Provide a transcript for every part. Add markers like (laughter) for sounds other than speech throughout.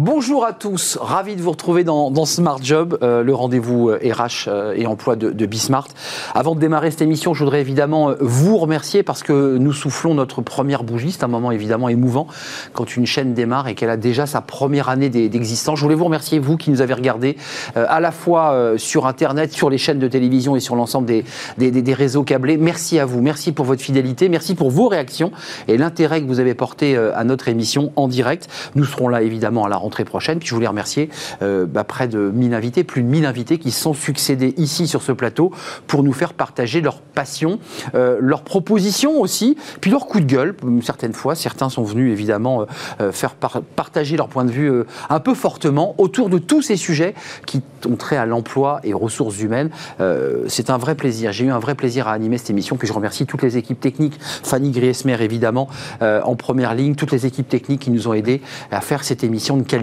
Bonjour à tous, ravi de vous retrouver dans, Smart Job, euh, le rendez-vous RH euh, euh, et emploi de, de Bismart. Avant de démarrer cette émission, je voudrais évidemment vous remercier parce que nous soufflons notre première bougie. C'est un moment évidemment émouvant quand une chaîne démarre et qu'elle a déjà sa première année d'existence. Je voulais vous remercier, vous qui nous avez regardé à la fois sur Internet, sur les chaînes de télévision et sur l'ensemble des, des, réseaux câblés. Merci à vous, merci pour votre fidélité, merci pour vos réactions et l'intérêt que vous avez porté à notre émission en direct. Nous serons là évidemment à la rentrée prochaine. Puis je voulais remercier euh, bah, près de 1000 invités, plus de 1000 invités qui se sont succédés ici sur ce plateau pour nous faire partager leur passion, euh, leurs propositions aussi, puis leur coup de gueule. Certaines fois, certains sont venus évidemment euh, faire partager leur point de vue un peu fortement autour de tous ces sujets qui ont trait à l'emploi et ressources humaines. C'est un vrai plaisir. J'ai eu un vrai plaisir à animer cette émission. Puis je remercie toutes les équipes techniques, Fanny Griesmer évidemment en première ligne, toutes les équipes techniques qui nous ont aidés à faire cette émission de qualité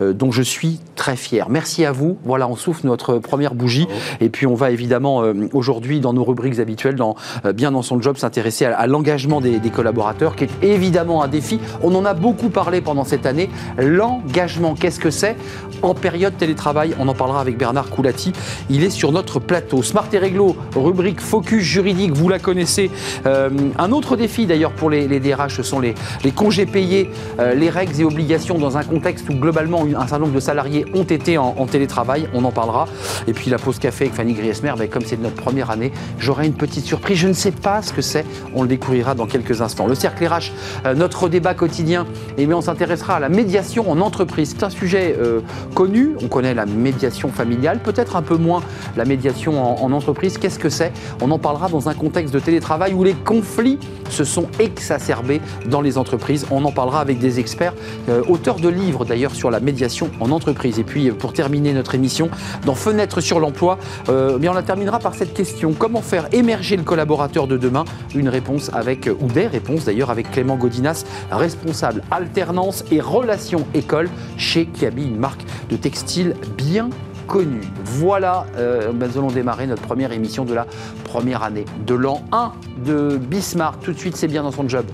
euh, dont je suis très fier. Merci à vous. Voilà, on souffle notre première bougie. Et puis on va évidemment euh, aujourd'hui dans nos rubriques habituelles, dans euh, bien dans son job, s'intéresser à, l'engagement des, collaborateurs, qui est évidemment un défi. On en a beaucoup parlé pendant cette année. L'engagement, qu'est-ce que c'est? En période télétravail On en parlera avec Bernard Coulati. Il est sur notre plateau. Smart et Réglo, rubrique focus juridique, vous la connaissez. un autre défi d'ailleurs pour les, DRH, ce sont les, les congés payés, les règles et obligations dans un contexte où globalement un certain nombre de salariés ont été en, télétravail, on en parlera. Et puis la pause café avec Fanny Griesmer, mais comme c'est notre première année, j'aurai une petite surprise. Je ne sais pas ce que c'est, on le découvrira dans quelques instants. Le cercle RH, euh, notre débat quotidien, et eh on s'intéressera à la médiation en entreprise. C'est un sujet euh, connu, on connaît la médiation familiale, peut-être un peu moins la médiation en, entreprise. Qu'est-ce que c'est? On en parlera dans un contexte de télétravail où les conflits se sont exacerbés dans les entreprises. On en parlera avec des experts, euh, auteurs de livres d'ailleurs sur la médiation en entreprise. Et puis pour terminer notre émission, dans Fenêtre sur l'emploi, euh, on la terminera par cette question comment faire émerger le collaborateur de demain? Une réponse avec, ou des réponses d'ailleurs, avec Clément Godinas, responsable alternance et relations école chez Kiabi, une marque de textile bien connue. Voilà, euh, nous allons démarrer notre première émission de la première année de l'an 1 de Bismarck. Tout de suite, c'est bien dans son job.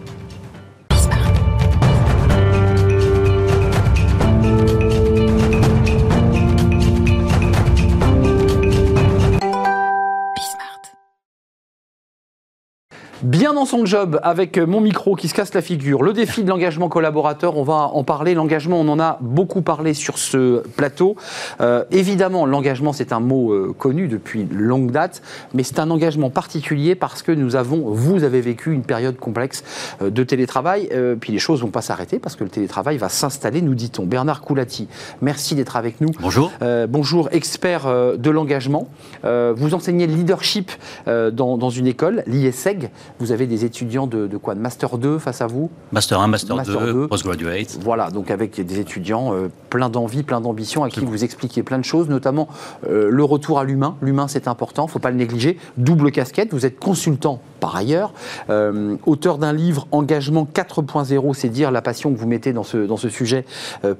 Bien dans son job, avec mon micro qui se casse la figure, le défi de l'engagement collaborateur, on va en parler. L'engagement, on en a beaucoup parlé sur ce plateau. Euh, évidemment, l'engagement, c'est un mot euh, connu depuis longue date, mais c'est un engagement particulier parce que nous avons, vous avez vécu une période complexe euh, de télétravail, puis les choses vont pas s'arrêter parce que le télétravail va s'installer, nous dit-on. Bernard Coulati, merci d'être avec nous. Bonjour. bonjour, expert de l'engagement. vous enseignez le leadership dans, dans une école, l'IESEG. Vous avez des étudiants de, quoi De Master 2 face à vous Master 1, Master, 2, Postgraduate. Voilà, donc avec des étudiants euh, plein d'envie, plein d'ambition, à qui vous expliquez plein de choses, notamment euh, le retour à l'humain. L'humain, c'est important, il ne faut pas le négliger. Double casquette, vous êtes consultant par ailleurs, euh, auteur d'un livre Engagement 4.0, c'est dire la passion que vous mettez dans ce, dans ce sujet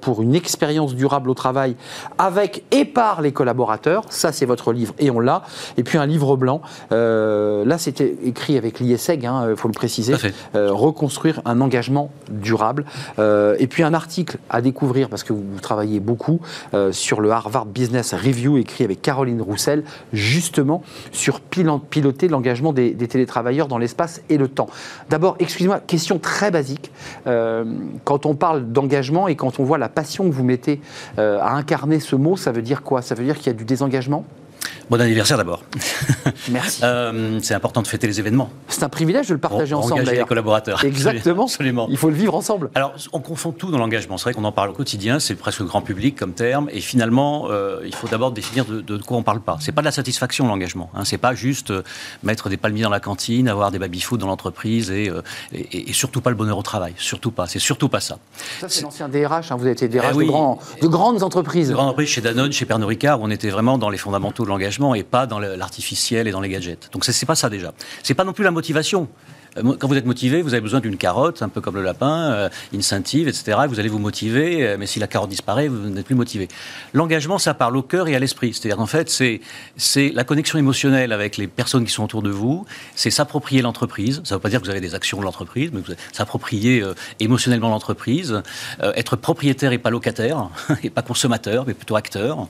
pour une expérience durable au travail avec et par les collaborateurs. Ça, c'est votre livre et on l'a. Et puis un livre blanc. là, c'était écrit avec il hein, euh, faut le préciser, euh, reconstruire un engagement durable. Euh, et puis un article à découvrir, parce que vous, travaillez beaucoup, sur le Harvard Business Review, écrit avec Caroline Roussel, justement sur piloter l'engagement des, télétravailleurs dans l'espace et le temps. D'abord, excusez-moi, question très basique. quand on parle d'engagement et quand on voit la passion que vous mettez à incarner ce mot, ça veut dire quoi? Ça veut dire qu'il y a du désengagement? Bon anniversaire d'abord. (laughs) Merci. Euh, c'est important de fêter les événements. C'est un privilège de le partager ensemble. Engager les collaborateurs. Exactement. (laughs) Absolument. Il faut le vivre ensemble. Alors, on confond tout dans l'engagement. C'est vrai qu'on en parle au quotidien, c'est presque grand public comme terme. Et finalement, euh, il faut d'abord définir de, quoi on parle pas. C'est pas de la satisfaction l'engagement. Hein. C'est pas juste euh, mettre des palmiers dans la cantine, avoir des baby-food dans l'entreprise et, et, surtout pas le bonheur au travail. Surtout pas. C'est surtout pas ça. Ça, c'est l'ancien DRH. Hein. Vous avez été DRH eh de, de, grandes entreprises. De grandes entreprises chez Danone, chez Pernod Ricard, où on était vraiment dans les fondamentaux de l'engagement et pas dans l'artificiel et dans les gadgets. Donc c'est pas ça déjà. C'est pas non plus la motivation. Euh, quand vous êtes motivé, vous avez besoin d'une carotte, un peu comme le lapin, euh, incentive, etc. Vous allez vous motiver, euh, mais si la carotte disparaît, vous n'êtes plus motivé. L'engagement, ça parle au cœur et à l'esprit. C'est-à-dire qu'en fait, c'est, la connexion émotionnelle avec les personnes qui sont autour de vous, c'est s'approprier l'entreprise. Ça ne veut pas dire que vous avez des actions de l'entreprise, mais vous s'approprier émotionnellement l'entreprise, être propriétaire et pas locataire, (laughs) et pas consommateur, mais plutôt acteur.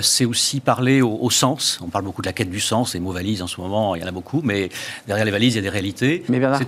c'est aussi parler au, au, sens. On parle beaucoup de la quête du sens, les mots valises en ce moment, il y en a beaucoup, mais derrière les valises, il y a des réalités. Mais Bernard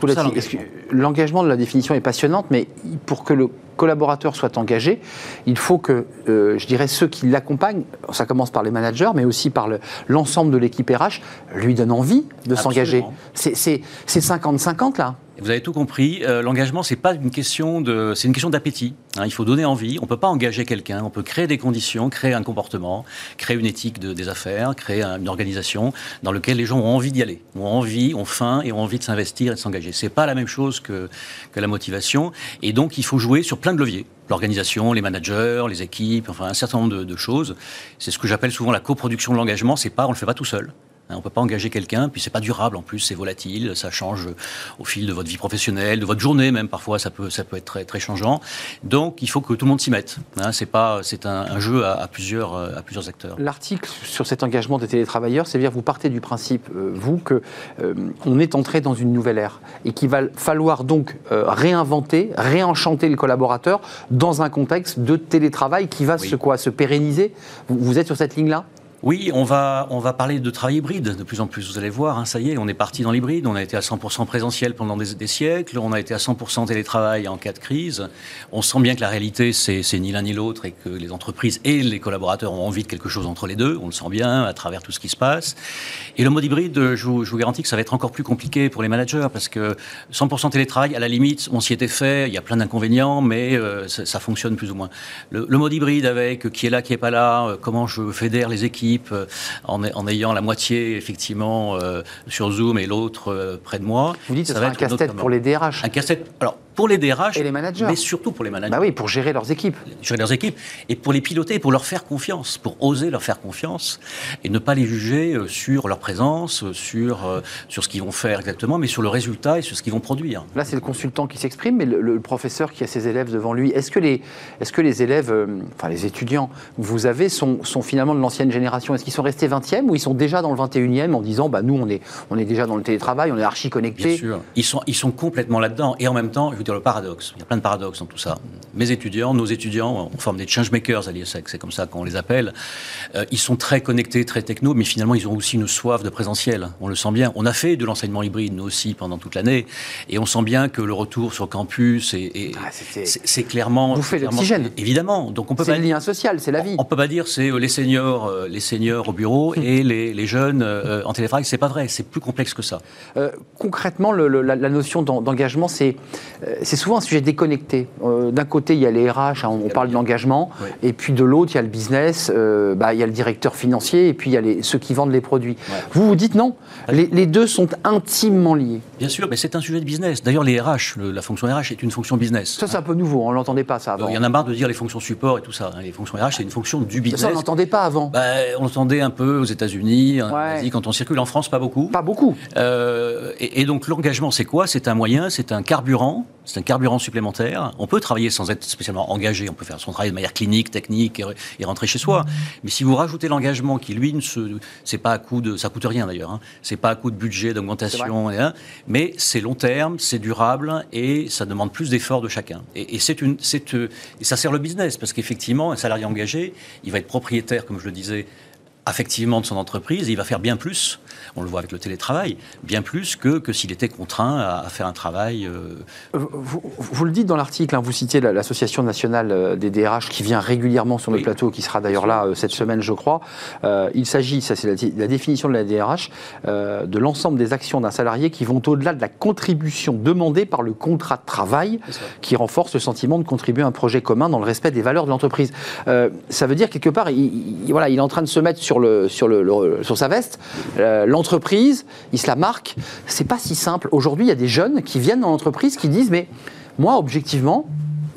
l'engagement. de la définition est passionnante, mais pour que le collaborateur soit engagé, il faut que, euh, je dirais, ceux qui l'accompagnent, ça commence par les managers, mais aussi par l'ensemble de l'équipe RH, lui donnent envie de s'engager. C'est 50-50 là vous avez tout compris. Euh, l'engagement, c'est pas une question de, c'est une question d'appétit. Hein. il faut donner envie. On peut pas engager quelqu'un. On peut créer des conditions, créer un comportement, créer une éthique des affaires, créer une organisation dans laquelle les gens ont envie d'y aller, ont envie, ont faim et ont envie de s'investir et de s'engager. C'est pas la même chose que que la motivation. Et donc, il faut jouer sur plein de leviers l'organisation, les managers, les équipes, enfin un certain nombre de, choses. C'est ce que j'appelle souvent la coproduction de l'engagement. C'est pas, on le fait pas tout seul. Hein, on ne peut pas engager quelqu'un, puis c'est pas durable en plus, c'est volatile, ça change au fil de votre vie professionnelle, de votre journée même parfois, ça peut, ça peut être très, très changeant. Donc il faut que tout le monde s'y mette. Hein, c'est pas, c'est un, jeu à, plusieurs, à plusieurs acteurs. L'article sur cet engagement des télétravailleurs, c'est à dire vous partez du principe, euh, vous, que euh, on est entré dans une nouvelle ère et qu'il va falloir donc euh, réinventer, réenchanter le collaborateur dans un contexte de télétravail qui va se quoi, se pérenniser? vous êtes sur cette ligne-là? Oui, on va, on va parler de travail hybride de plus en plus. Vous allez voir, hein, ça y est, on est parti dans l'hybride. On a été à 100% présentiel pendant des, siècles. On a été à 100% télétravail en cas de crise. On sent bien que la réalité, c'est ni l'un ni l'autre et que les entreprises et les collaborateurs ont envie de quelque chose entre les deux. On le sent bien à travers tout ce qui se passe. Et le mode hybride, je vous, garantis que ça va être encore plus compliqué pour les managers parce que 100% télétravail, à la limite, on s'y était fait. Il y a plein d'inconvénients, mais euh, ça, fonctionne plus ou moins. Le, mode hybride avec qui est là, qui est pas là, euh, comment je fédère les équipes euh, en, ayant la moitié effectivement euh, sur Zoom et l'autre euh, près de moi. Vous dites que ça va être un casse-tête pour les DRH. Un casse-tête. Alors pour les DRH et les managers. mais surtout pour les managers. Bah oui, pour gérer leurs équipes. Gérer leurs équipes et pour les piloter, pour leur faire confiance, pour oser leur faire confiance et ne pas les juger sur leur présence, sur sur ce qu'ils vont faire exactement, mais sur le résultat et sur ce qu'ils vont produire. Là, c'est le consultant qui s'exprime, mais le, professeur qui a ses élèves devant lui. Est-ce que les est-ce que les élèves, enfin les étudiants, vous avez sont, sont finalement de l'ancienne génération? Est-ce qu'ils sont restés 20e ou ils sont déjà dans le 21e en disant bah, nous, on est, on est déjà dans le télétravail, on est archi connecté Bien sûr. Ils sont, ils sont complètement là-dedans. Et en même temps, je dire le paradoxe. Il y a plein de paradoxes dans tout ça. Mes étudiants, nos étudiants, on forme des changemakers à l'IESEC, c'est comme ça qu'on les appelle. Euh, ils sont très connectés, très techno, mais finalement, ils ont aussi une soif de présentiel. On le sent bien. On a fait de l'enseignement hybride, nous aussi, pendant toute l'année. Et on sent bien que le retour sur campus, ah, c'est clairement. Vous faites l'oxygène. Évidemment. Donc on peut le lien social, c'est la vie. On, ne peut pas dire c'est euh, les seniors, euh, les seniors au bureau (laughs) et les, jeunes euh, en télétravail. C'est pas vrai, c'est plus complexe que ça. Euh, concrètement, la, notion d'engagement, c'est c'est souvent un sujet déconnecté. D'un côté, il y a les RH, hein, on, parle de l'engagement, et puis de l'autre, il y a le business, bah, il y a le directeur financier, et puis il y a les, ceux qui vendent les produits. Vous vous dites non, les, les, deux sont intimement liés. Bien sûr, mais c'est un sujet de business. D'ailleurs, les RH, la fonction RH est une fonction business. Ça, c'est un peu nouveau, on l'entendait pas ça avant. Il y en a marre de dire les fonctions support et tout ça. Les fonctions RH, c'est une fonction du business. Ça, on l'entendait pas avant. Bah, on l'entendait un peu aux États-Unis, quand on circule en France, pas beaucoup. Pas beaucoup. Euh, et, donc l'engagement, c'est quoi? C'est un moyen, c'est un carburant, c'est un carburant supplémentaire. On peut travailler sans être spécialement engagé, on peut faire son travail de manière clinique, technique et, rentrer chez soi. Mais si vous rajoutez l'engagement, qui lui, ne c'est pas à coup de, ça coûte rien d'ailleurs, hein. c'est pas à coup de budget, d'augmentation, mais c'est long terme, c'est durable et ça demande plus d'efforts de chacun. Et, c'est une, c'est, euh, et ça sert le business parce qu'effectivement, un salarié engagé, il va être propriétaire, comme je le disais, affectivement de son entreprise, il va faire bien plus, on le voit avec le télétravail, bien plus que, que s'il était contraint à, faire un travail. Euh, vous, le dites dans l'article, hein, vous citez l'Association nationale euh, des DRH qui vient régulièrement sur le plateau, qui sera d'ailleurs là euh, cette semaine, je crois. il s'agit, ça c'est la, définition de la DRH, de l'ensemble des actions d'un salarié qui vont au-delà de la contribution demandée par le contrat de travail, qui renforce le sentiment de contribuer à un projet commun dans le respect des valeurs de l'entreprise. ça veut dire quelque part, il, voilà, il est en train de se mettre sur sur, le, sur, le, sur sa veste, euh, l'entreprise, il se la marque. C'est pas si simple. Aujourd'hui, il y a des jeunes qui viennent dans l'entreprise qui disent Mais moi, objectivement,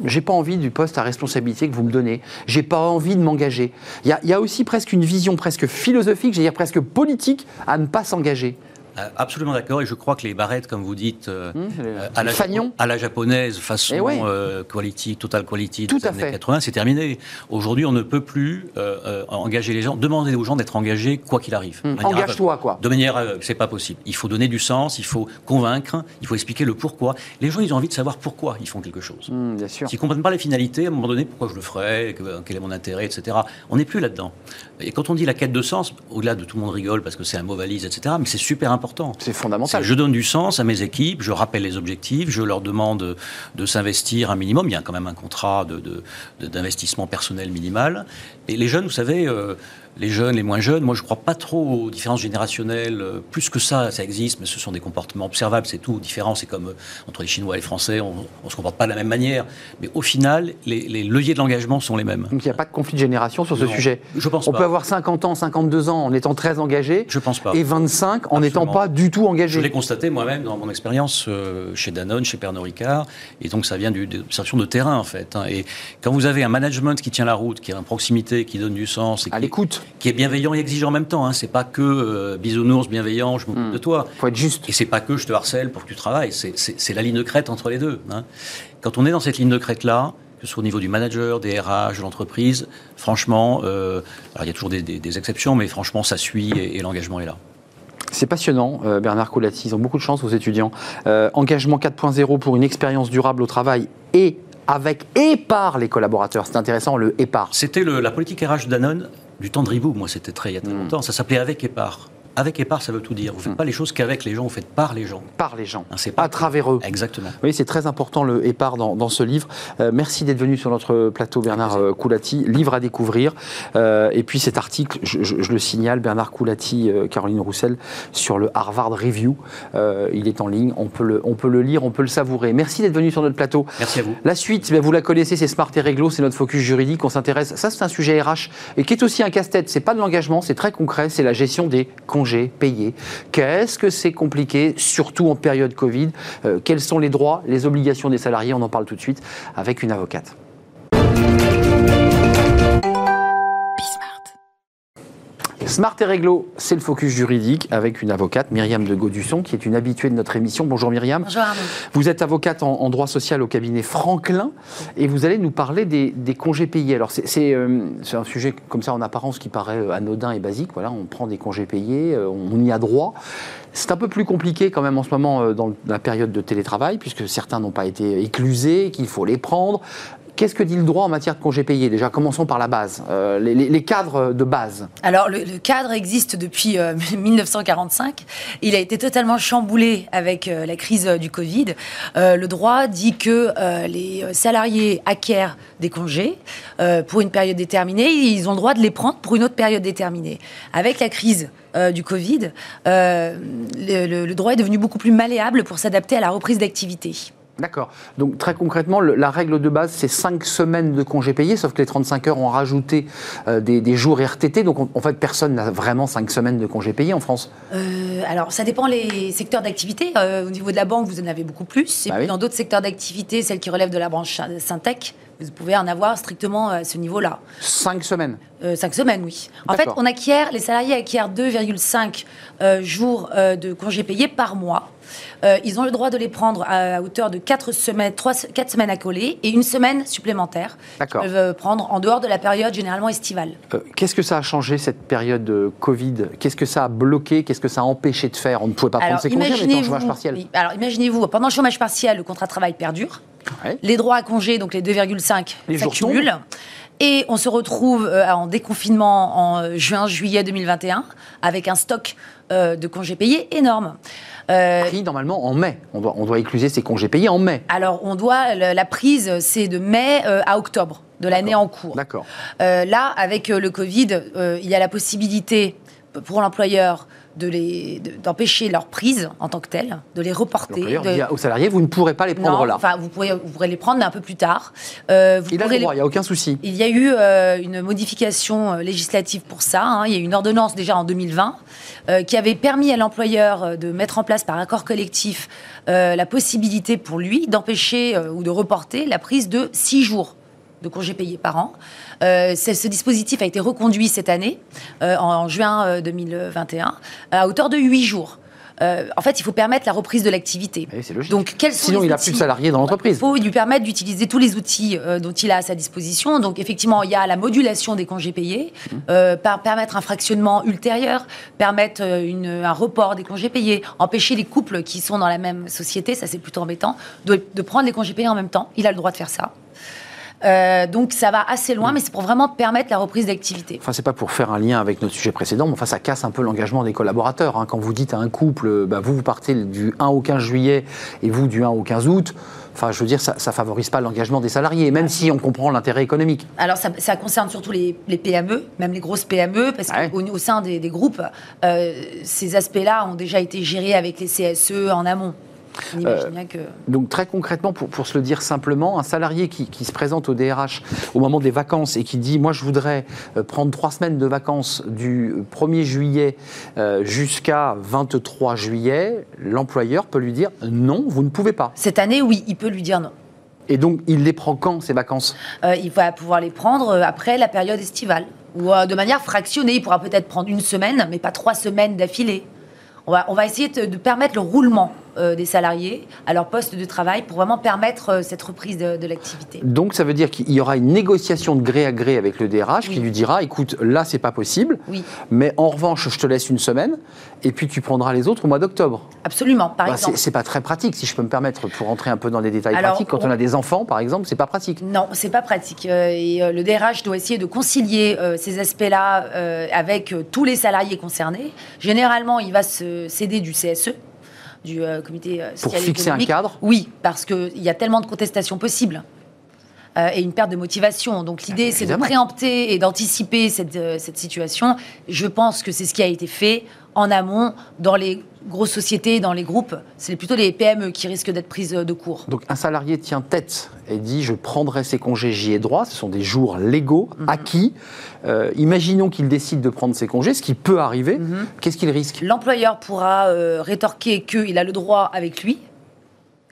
j'ai pas envie du poste à responsabilité que vous me donnez. J'ai pas envie de m'engager. Il y, y, a aussi presque une vision presque philosophique, j'allais dire presque politique, à ne pas s'engager. Euh, absolument d'accord, et je crois que les barrettes, comme vous dites, euh, Hum, euh, à, la, fagnons. à la japonaise, façon Eh euh, quality, total quality Tout des à années fait. 80, c'est terminé. Aujourd'hui, on ne peut plus euh, engager les gens, demander aux gens d'être engagés quoi qu'il arrive. Hum, Engage-toi, quoi. De manière, euh, c'est pas possible. Il faut donner du sens, il faut convaincre, il faut expliquer le pourquoi. Les gens, ils ont envie de savoir pourquoi ils font quelque chose. Hum, bien sûr. S'ils ne comprennent pas les finalités, à un moment donné, pourquoi je le ferais, que- quel est mon intérêt, etc. On n'est plus là-dedans. Et quand on dit la quête de sens, au-delà de tout le monde rigole parce que c'est un mot valise, etc., mais c'est super important. C'est fondamental. Je donne du sens à mes équipes, je rappelle les objectifs, je leur demande de s'investir un minimum. Il y a quand même un contrat de- de- de- d'investissement personnel minimal. Et les jeunes, vous savez, euh, les jeunes, les moins jeunes, moi je ne crois pas trop aux différences générationnelles. Euh, Plus que ça, ça existe, mais ce sont des comportements observables, c'est tout. Différent, c'est comme euh, entre les Chinois et les Français, on ne se comporte pas de la même manière. Mais au final, les, les leviers de l'engagement sont les mêmes. Donc il n'y a pas de conflit de génération sur ce Non, sujet. je pense On pas. peut avoir 50 ans, 52 ans en étant très engagé Je pense pas. et 25 en n'étant pas du tout Je engagé. l'ai constaté moi-même dans mon expérience euh, chez Danone, chez Pernod Ricard, et donc ça vient du- de terrain en fait. hein. Et quand vous avez un management qui tient la route, qui est en proximité, qui donne du sens, et À l'écoute, qui est bienveillant et exigeant en même temps, hein. c'est pas que euh, bisounours bienveillant, je m'occupe Hmm. de toi, faut être juste. et c'est pas que je te harcèle pour que tu travailles, c'est- la ligne de crête entre les deux. hein. Quand on est dans cette ligne de crête là, que ce soit au niveau du manager, des RH, de l'entreprise, franchement, euh, alors il y a toujours des, des- des exceptions, mais franchement ça suit et- et l'engagement est là. C'est passionnant, euh, Bernard Coulati. Ils ont beaucoup de chance, vos étudiants. Euh, engagement 4.0 pour une expérience durable au travail et avec et par les collaborateurs. C'est intéressant, le et par. C'était la politique RH de Danone du temps de Ribou. Moi, c'était très il y a très Mm. longtemps. Ça s'appelait avec et par. Avec et par, ça veut tout dire. Vous faites Mm. pas les choses qu'avec les gens, vous faites par les gens. Par les gens, Hein, c'est pas à travers eux. Exactement. Oui, c'est très important le épar dans, dans ce livre. Euh, merci d'être venu sur notre plateau, Bernard plaisir. euh, Coulati. Livre à découvrir. Euh, et puis cet article, je, je- je le signale, Bernard Coulati, euh, Caroline Roussel, sur le Harvard Review. Il est en ligne, on peut, le, on peut le lire, on peut le savourer. Merci d'être venu sur notre plateau. Merci à vous. La suite, ben, vous la connaissez, c'est Smart et Réglo, c'est notre focus juridique. On s'intéresse. Ça, c'est un sujet RH et qui est aussi un casse-tête. C'est pas de l'engagement, c'est très concret. C'est la gestion des congés payés. Qu'est-ce que c'est compliqué, surtout en période Covid? Euh, Quels sont les droits, les obligations des salariés? On en parle tout de suite avec une avocate. Smart et Réglo, c'est le focus juridique avec une avocate, Myriam de Gaudusson, qui est une habituée de notre émission. Bonjour Myriam. Bonjour Arnaud. Vous êtes avocate en, en droit social au cabinet Franklin et vous allez nous parler des, des congés payés. Alors c'est euh, c'est un sujet comme ça en apparence qui paraît euh, anodin et basique. Voilà, on prend des congés payés, euh, on y a droit. C'est un peu plus compliqué quand même en ce moment dans la période de télétravail puisque certains n'ont pas été éclusés, qu'il faut les prendre. Qu'est-ce que dit le droit en matière de congés payés Déjà, commençons par la base, euh, les, cadres de base. Alors, le, cadre existe depuis euh, (laughs) 1945. Il a été totalement chamboulé avec euh, la crise euh, du Covid. Euh, le droit dit que euh, les euh, salariés acquièrent des congés euh, pour une période déterminée. Ils ont le droit de les prendre pour une autre période déterminée. Avec la crise euh, du Covid, euh, le droit est devenu beaucoup plus malléable pour s'adapter à la reprise d'activité. D'accord. Donc très concrètement, le- la règle de base, c'est 5 semaines de congés payés, sauf que les 35 heures ont rajouté euh, des, des jours RTT. Donc en, en fait, personne n'a vraiment 5 semaines de congés payés en France. Euh, alors, ça dépend les secteurs d'activité. Euh, au niveau de la banque, vous en avez beaucoup plus. Et Bah puis, oui. dans d'autres secteurs d'activité, celles qui relèvent de la branche Syntec, vous pouvez en avoir strictement à ce niveau-là. 5 semaines. Euh, cinq semaines, oui. En fait, on acquiert, les salariés acquièrent 2,5 euh, jours de congés payés par mois. Euh, ils ont le droit de les prendre à, hauteur de 4 semaines, 3, 4 semaines à coller et une semaine supplémentaire. D'accord. Ils peuvent euh, prendre en dehors de la période généralement estivale. Euh, Qu'est-ce que ça a changé cette période de Covid? Qu'est-ce que ça a bloqué? Qu'est-ce que ça a empêché de faire? On ne pouvait pas prendre ses congés, on était en chômage partiel. oui, alors imaginez-vous, pendant le chômage partiel, le contrat de travail perdure. Ouais. Les droits à congé, donc les 2,5, Les jours s'accumulent. Et on se retrouve en déconfinement en juin-juillet 2021 avec un stock de congés payés énorme. Euh, Pris normalement en mai. On doit, on doit écluser ses congés payés en mai. alors on doit, la prise, c'est de mai euh, à octobre de l'année en cours. D'accord. Euh, là, avec le Covid, il y a la possibilité pour l'employeur de les- de- d'empêcher leur prise en tant que telle, de les reporter. De- dit aux salariés, vous ne pourrez pas les prendre non, là. enfin, vous pourrez, vous pourrez les prendre, mais un peu plus tard. Euh, vous Il a le droit, il n'y a aucun souci. Il y a eu euh, une modification euh, législative pour ça. hein. Il y a eu une ordonnance déjà en 2020 euh, qui avait permis à l'employeur de mettre en place par accord collectif la possibilité pour lui d'empêcher ou de reporter la prise de six jours de congés payés par an. Euh, ce dispositif a été reconduit cette année, euh, en, en juin euh, 2021, à hauteur de huit jours. euh, en fait, il faut permettre la reprise de l'activité. Eh. Donc, quels sont Sinon, les il n'a plus de salariés dans Il l'entreprise. faut lui permettre d'utiliser tous les outils euh, dont il a à sa disposition. Donc, effectivement, il y a la modulation des congés payés, euh, par- permettre un fractionnement ultérieur, permettre euh, une- un report des congés payés, empêcher les couples qui sont dans la même société, ça c'est plutôt embêtant, de, de prendre les congés payés en même temps. Il a le droit de faire ça. Euh, donc, ça va assez loin, mais c'est pour vraiment permettre la reprise d'activité. Enfin, c'est pas pour faire un lien avec notre sujet précédent, mais enfin, ça casse un peu l'engagement des collaborateurs. hein. Quand vous dites à un couple, bah, vous, vous partez du 1 au 15 juillet et vous du 1 au 15 août, enfin, je veux dire, ça, ça favorise pas l'engagement des salariés, même si on comprend l'intérêt économique. Alors, ça, ça concerne surtout les, les PME, même les grosses PME, parce Ouais. qu'au au sein des, des groupes, euh, ces aspects-là ont déjà été gérés avec les CSE en amont. Que. Donc très concrètement, pour, pour se le dire simplement, un salarié qui, qui se présente au DRH au moment des vacances et qui dit moi je voudrais euh, prendre trois semaines de vacances du 1er juillet euh, jusqu'à 23 juillet, l'employeur peut lui dire non, vous ne pouvez pas. Cette année, oui, il peut lui dire non. Et donc il les prend quand ces vacances? Euh, il va pouvoir les prendre euh, après la période estivale. Ou euh, de manière fractionnée. Il pourra peut-être prendre une semaine, mais pas trois semaines d'affilée. On va, on va essayer de, de permettre le roulement euh, des salariés à leur poste de travail pour vraiment permettre euh, cette reprise de, de l'activité. Donc ça veut dire qu'il y aura une négociation de gré à gré avec le DRH qui lui dira écoute là c'est pas possible, Oui, mais en revanche je te laisse une semaine et puis tu prendras les autres au mois d'octobre. absolument. Par Bah, exemple. c'est pas très pratique, si je peux me permettre, pour rentrer un peu dans les détails Alors, pratiques. Quand on on- a des enfants, par exemple, c'est pas pratique. Non, c'est pas pratique. Euh, et le DRH doit essayer de concilier ces aspects-là avec tous les salariés concernés. Généralement, il va se céder du CSE, du euh, comité euh, Pour social et fixer un économique. cadre Oui, parce qu'il y a tellement de contestations possibles. Euh, et une perte de motivation. Donc l'idée, c'est de préempter et d'anticiper cette, euh, cette situation. Je pense que c'est ce qui a été fait en amont dans les grosses sociétés, dans les groupes. C'est plutôt les PME qui risquent d'être prises de court. Donc un salarié tient tête et dit je prendrai ces congés, j'y ai droit. Ce sont des jours légaux, Mhm. acquis. Euh, imaginons qu'il décide de prendre ces congés, ce qui peut arriver. Mhm. Qu'est-ce qu'il risque? L'employeur pourra euh, rétorquer qu'il a le droit avec lui.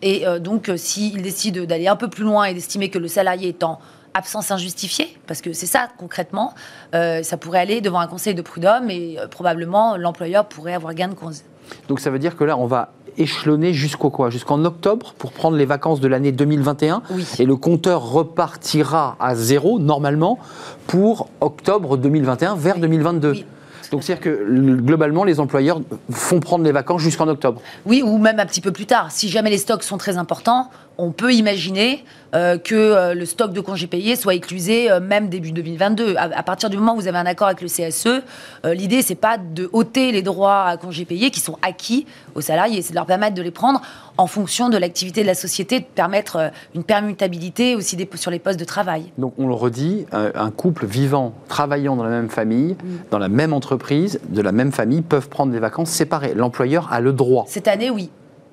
Et euh, donc, euh, s'il décide d'aller un peu plus loin et d'estimer que le salarié est en absence injustifiée, parce que c'est ça concrètement, euh, ça pourrait aller devant un conseil de prud'homme et euh, probablement l'employeur pourrait avoir gain de cause. Donc ça veut dire que là, on va échelonner jusqu'au quoi? Jusqu'en octobre pour prendre les vacances de l'année 2021 Oui. et le compteur repartira à zéro normalement pour octobre 2021 vers 2022. Oui. Donc c'est-à-dire que globalement les employeurs font prendre les vacances jusqu'en octobre. Oui, ou même un petit peu plus tard. Si jamais les stocks sont très importants, on peut imaginer euh, que euh, le stock de congés payés soit éclusé euh, même début 2022. À, à partir du moment où vous avez un accord avec le CSE, l'idée c'est pas de ôter les droits à congés payés qui sont acquis aux salariés, c'est de leur permettre de les prendre en fonction de l'activité de la société, de permettre une permutabilité aussi des- sur les postes de travail. Donc on le redit, un couple vivant, travaillant dans la même famille, dans la même entreprise, de la même famille, peuvent prendre des vacances séparées. L'employeur a le droit. Cette année, oui,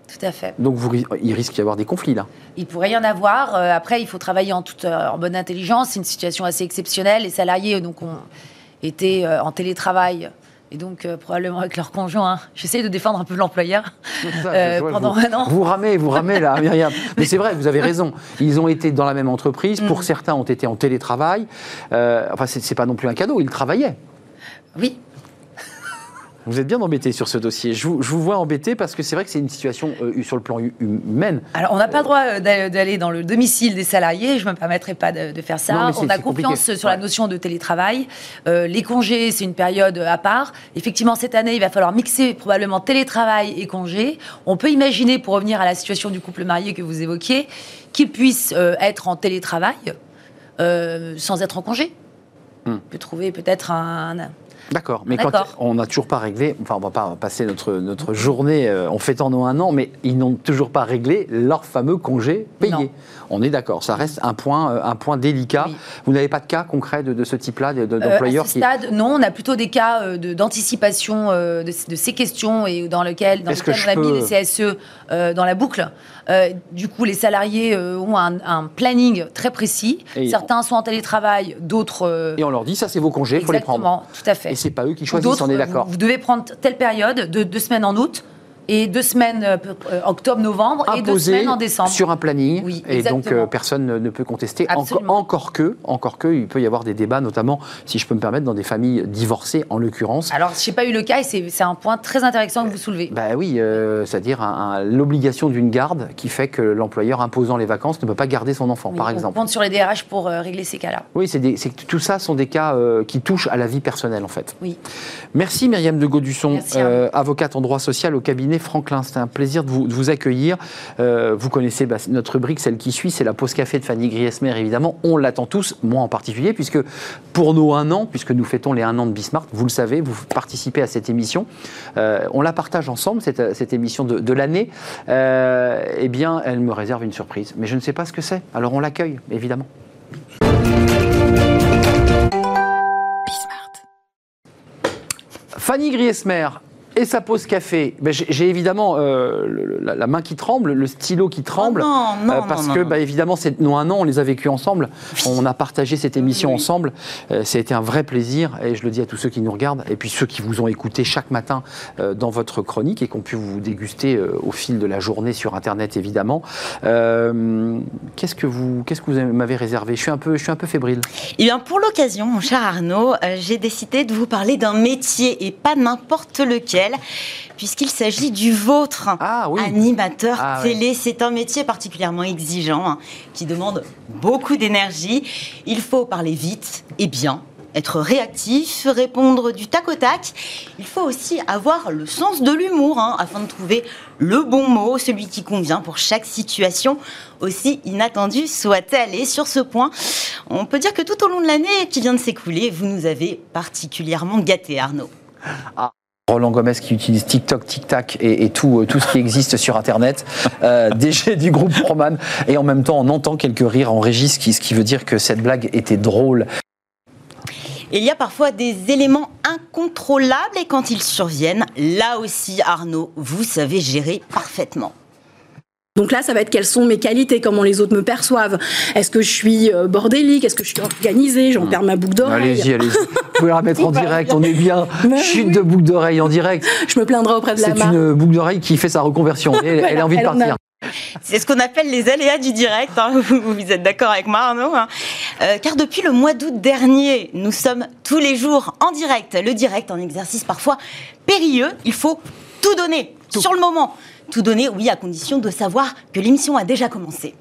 tout à fait. Donc vous, il risque d'y avoir des conflits là. Il pourrait y en avoir. Euh, après, il faut travailler en toute euh, en bonne intelligence. C'est une situation assez exceptionnelle. Les salariés, donc, ont été euh, en télétravail. Et donc, euh, probablement avec leur conjoint. J'essaie de défendre un peu l'employeur euh, pendant vous, un an. Vous ramez, vous ramez là, Myriam. (laughs) Mais c'est vrai, vous avez raison. Ils ont été dans la même entreprise. Pour Mm. certains, ont été en télétravail. Euh, enfin, c'est pas non plus un cadeau. Ils travaillaient. Oui, Vous êtes bien embêté sur ce dossier. Je vous, je vous vois embêté parce que c'est vrai que c'est une situation euh, sur le plan hu- humain. Alors, on n'a pas le droit euh, d'a- d'aller dans le domicile des salariés. Je ne me permettrai pas de, de faire ça. Non, on a confiance compliqué. sur la notion de télétravail. Euh, les congés, c'est une période à part. Effectivement, cette année, il va falloir mixer probablement télétravail et congés. On peut imaginer, pour revenir à la situation du couple marié que vous évoquiez, qu'il puisse euh, être en télétravail sans être en congé. Hmm. On peut trouver peut-être un, D'accord, mais quand on n'a toujours pas réglé, enfin on va pas passer notre, notre journée euh, en fêtant nos un an, mais ils n'ont toujours pas réglé leur fameux congé payé. Non. On est d'accord, ça reste un point, euh, un point délicat. Oui. Vous n'avez pas de cas concret de, de ce type-là, de- de- Euh, d'employeurs à ce qui... stade, non, on a plutôt des cas euh, d'anticipation de, ces questions et dans lequel, dans lesquels on a mis les CSE dans la boucle. Euh, du coup, les salariés euh, ont un, un planning très précis. Et- Certains sont en télétravail, d'autres. euh, Et on leur dit, ça c'est vos congés, il faut les prendre. exactement, tout à fait. Et c'est pas eux qui choisissent, on est d'accord. Vous, vous devez prendre telle période, de deux semaines en août, et deux semaines euh, euh, octobre-novembre et deux semaines en décembre. sur un planning. Oui, et donc euh, personne ne, peut contester. Encore, que, encore que, il peut y avoir des débats, notamment, si je peux me permettre, dans des familles divorcées, en l'occurrence. Alors, je n'ai pas eu le cas et c'est un point très intéressant que vous soulevez. Bah oui, euh, c'est-à-dire l'obligation d'une garde qui fait que l'employeur imposant les vacances ne peut pas garder son enfant, Oui, par on exemple. compte sur les DRH pour régler ces cas-là. Oui, c'est des- tout ça sont des cas qui touchent à la vie personnelle, en fait. Oui. Merci Myriam de Gaudusson, avocate en droit social au cabinet Franklin. C'était un plaisir de vous, accueillir. Euh, vous connaissez bah, notre rubrique, celle qui suit, c'est la pause café de Fanny Griesmer, évidemment. On l'attend tous, moi en particulier, puisque pour nos un an, puisque nous fêtons les un an de Bismarck, vous le savez, vous participez à cette émission. Euh, on la partage ensemble, cette, cette émission de, l'année. Euh, eh bien, elle me réserve une surprise. Mais je ne sais pas ce que c'est. Alors on l'accueille, évidemment. Fanny Griesmer et sa pause café. Ben, j'ai évidemment euh, le- la, la main qui tremble, le stylo qui tremble. Oh non, non, euh, non, parce non, que, bah, évidemment, c'est nous un an, on les a vécus ensemble. (laughs) On a partagé cette émission Oui. ensemble. Euh, ça a été un vrai plaisir. Et je le dis à tous ceux qui nous regardent, et puis ceux qui vous ont écouté chaque matin euh, dans votre chronique et qui ont pu vous déguster au fil de la journée sur Internet, évidemment. Qu'est-ce que vous, qu'est-ce que vous m'avez réservé? Je suis un peu, je suis un peu fébrile. Eh bien, pour l'occasion, mon cher Arnaud, j'ai décidé de vous parler d'un métier et pas n'importe lequel, puisqu'il s'agit du vôtre. Ah oui. Animateur Ah ouais. télé, c'est un métier particulièrement exigeant, hein, qui demande beaucoup d'énergie. Il faut parler vite et bien. Être réactif, répondre du tac au tac. Il faut aussi avoir le sens de l'humour hein, afin de trouver le bon mot, celui qui convient pour chaque situation, aussi inattendue soit-elle. Et sur ce point, on peut dire que tout au long de l'année qui vient de s'écouler, vous nous avez particulièrement gâtés, Arnaud. Roland Gomez qui utilise TikTok, TikTok et, euh, tout ce qui existe sur Internet, euh, (laughs) DG du groupe Roman, et en même temps on entend quelques rires en régie, ce qui, veut dire que cette blague était drôle. Il y a parfois des éléments incontrôlables et quand ils surviennent, là aussi, Arnaud, vous savez gérer parfaitement. Donc là, ça va être quelles sont mes qualités, comment les autres me perçoivent. Est-ce que je suis euh, bordélique? Est-ce que je suis organisée? J'en perds ma boucle d'oreille. Allez-y, allez-y. (laughs) Vous pouvez la remettre en direct, on est bien. Mais (laughs) Chute oui. de boucle d'oreille en direct. Je me plaindrai auprès de la C'est une boucle d'oreille qui fait sa reconversion. Elle, elle a (laughs) envie de elle en a- partir. C'est ce qu'on appelle les aléas du direct. hein. Vous, vous êtes d'accord avec moi, Arnaud hein. Euh, Car depuis le mois d'août dernier, nous sommes tous les jours en direct. Le direct, un exercice parfois périlleux. Il faut tout donner sur le moment. Tout donner, oui, à condition de savoir que l'émission a déjà commencé.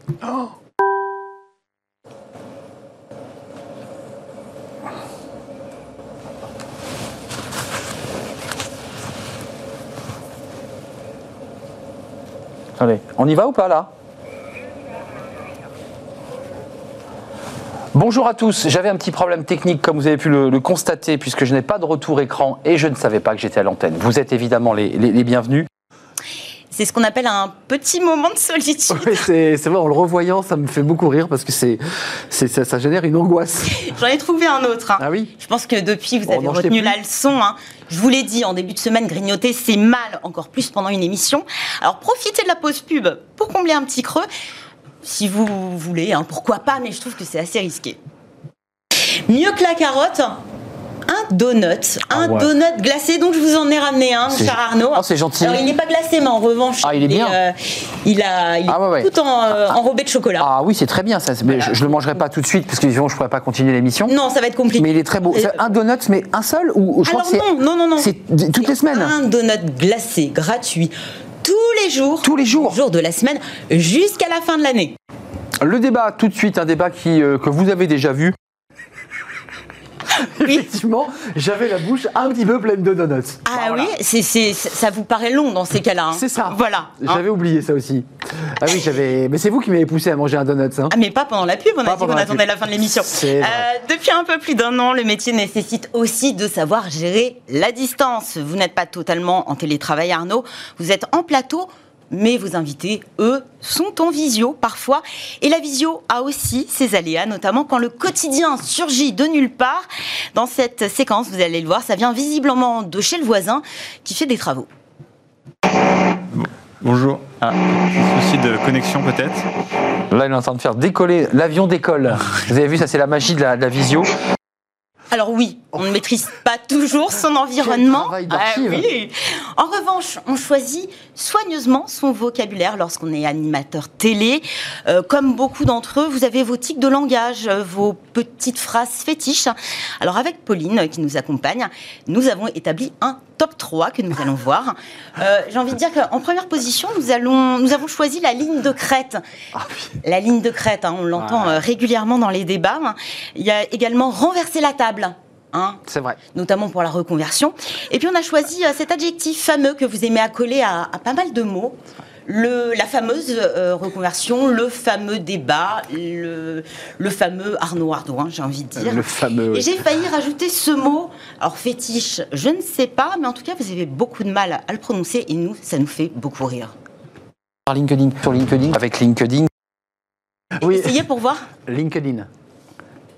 Allez, on y va ou pas là? Bonjour à tous, j'avais un petit problème technique comme vous avez pu le, constater puisque je n'ai pas de retour écran et je ne savais pas que j'étais à l'antenne. Vous êtes évidemment les bienvenus. C'est ce qu'on appelle un petit moment de solitude. Oui, c'est vrai, en le revoyant, ça me fait beaucoup rire parce que c'est c'est- ça, ça génère une angoisse. (laughs) J'en ai trouvé un autre. hein. Ah oui? Je pense que depuis, vous Oh, avez retenu la leçon. hein. Je vous l'ai dit, en début de semaine, grignoter, c'est mal, encore plus pendant une émission. Alors profitez de la pause pub pour combler un petit creux. Si vous voulez, hein, pourquoi pas, mais je trouve que c'est assez risqué. Mieux que la carotte, un donut. Un Ah ouais. donut glacé, donc je vous en ai ramené un, cher Arnaud. Oh, c'est gentil. Alors il n'est pas glacé, mais en revanche, Ah, il est bien. euh, il, a, il est Ah, ouais, ouais. tout en, euh, enrobé de chocolat. Ah oui, c'est très bien ça. Mais je, je le mangerai pas tout de suite parce que sinon je pourrais pas continuer l'émission. Non, ça va être compliqué. Mais il est très beau. Un donut, mais un seul ou je Alors non, non, non, non. c'est toutes les semaines. Un donut glacé gratuit tous les jours. Tous les jours. Jour de la semaine jusqu'à la fin de l'année. Le débat, tout de suite, un débat qui, euh, que vous avez déjà vu. (laughs) Effectivement, j'avais la bouche un petit peu pleine de donuts. Ah Voilà. oui, c'est, c'est- ça vous paraît long dans ces cas-là. hein. C'est ça. Voilà. hein. J'avais oublié ça aussi. Ah oui, j'avais. Mais c'est vous qui m'avez poussé à manger un donut, hein. Ah mais pas pendant la pub, on Pas a dit qu'on la attendait la fin de l'émission. Euh, depuis un peu plus d'un an, le métier nécessite aussi de savoir gérer la distance. Vous n'êtes pas totalement en télétravail, Arnaud. Vous êtes en plateau, mais vos invités, eux, sont en visio parfois. Et la visio a aussi ses aléas, notamment quand le quotidien surgit de nulle part. Dans cette séquence, vous allez le voir, ça vient visiblement de chez le voisin qui fait des travaux. Bonjour. Ah, souci de connexion peut-être? Là, il est en train de faire décoller. L'avion décolle. Vous avez vu, ça, c'est la magie de la, de la visio. Alors oui, on ne maîtrise pas toujours son environnement. Ah oui. En revanche, on choisit soigneusement son vocabulaire lorsqu'on est animateur télé. Euh, comme beaucoup d'entre eux, vous avez vos tics de langage, euh, vos petites phrases fétiches. Alors avec Pauline euh, qui nous accompagne, nous avons établi un top 3 que nous allons voir. Euh, J'ai envie de dire qu'en première position, nous, allons, nous avons choisi la ligne de crête. La ligne de crête, hein, on l'entend euh, régulièrement dans les débats. Il y a également renverser la table. hein, C'est vrai. notamment pour la reconversion. Et puis on a choisi cet adjectif fameux que vous aimez accoler à, à pas mal de mots. Le, la fameuse euh, reconversion, le fameux débat, le, le fameux Arnaud Ardouin, j'ai envie de dire. Le fameux. Et j'ai failli rajouter ce mot. Alors fétiche, je ne sais pas, mais en tout cas vous avez beaucoup de mal à le prononcer et nous, ça nous fait beaucoup rire. Sur LinkedIn, sur LinkedIn, avec LinkedIn. Oui, Essayez pour voir. LinkedIn.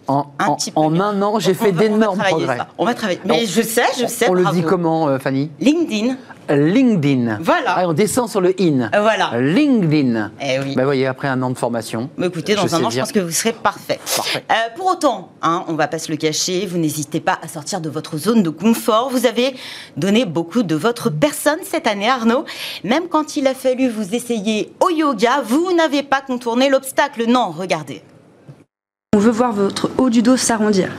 En, Un petit en an, j'ai fait d'énormes travailler progrès. ça. On va travailler. Mais On- je sais, je sais. On le dit comment, euh, Fanny? LinkedIn. LinkedIn. Voilà. Ah, on descend sur le in. Voilà. LinkedIn. Eh oui. Bah, vous voyez, après un an de formation. Mais écoutez, dans un an, je pense que vous serez parfait. Parfait. Euh, pour autant, hein, on va pas se le cacher, vous n'hésitez pas à sortir de votre zone de confort. Vous avez donné beaucoup de votre personne cette année, Arnaud. Même quand il a fallu vous essayer au yoga, vous n'avez pas contourné l'obstacle. Non, regardez. On veut voir votre haut du dos s'arrondir.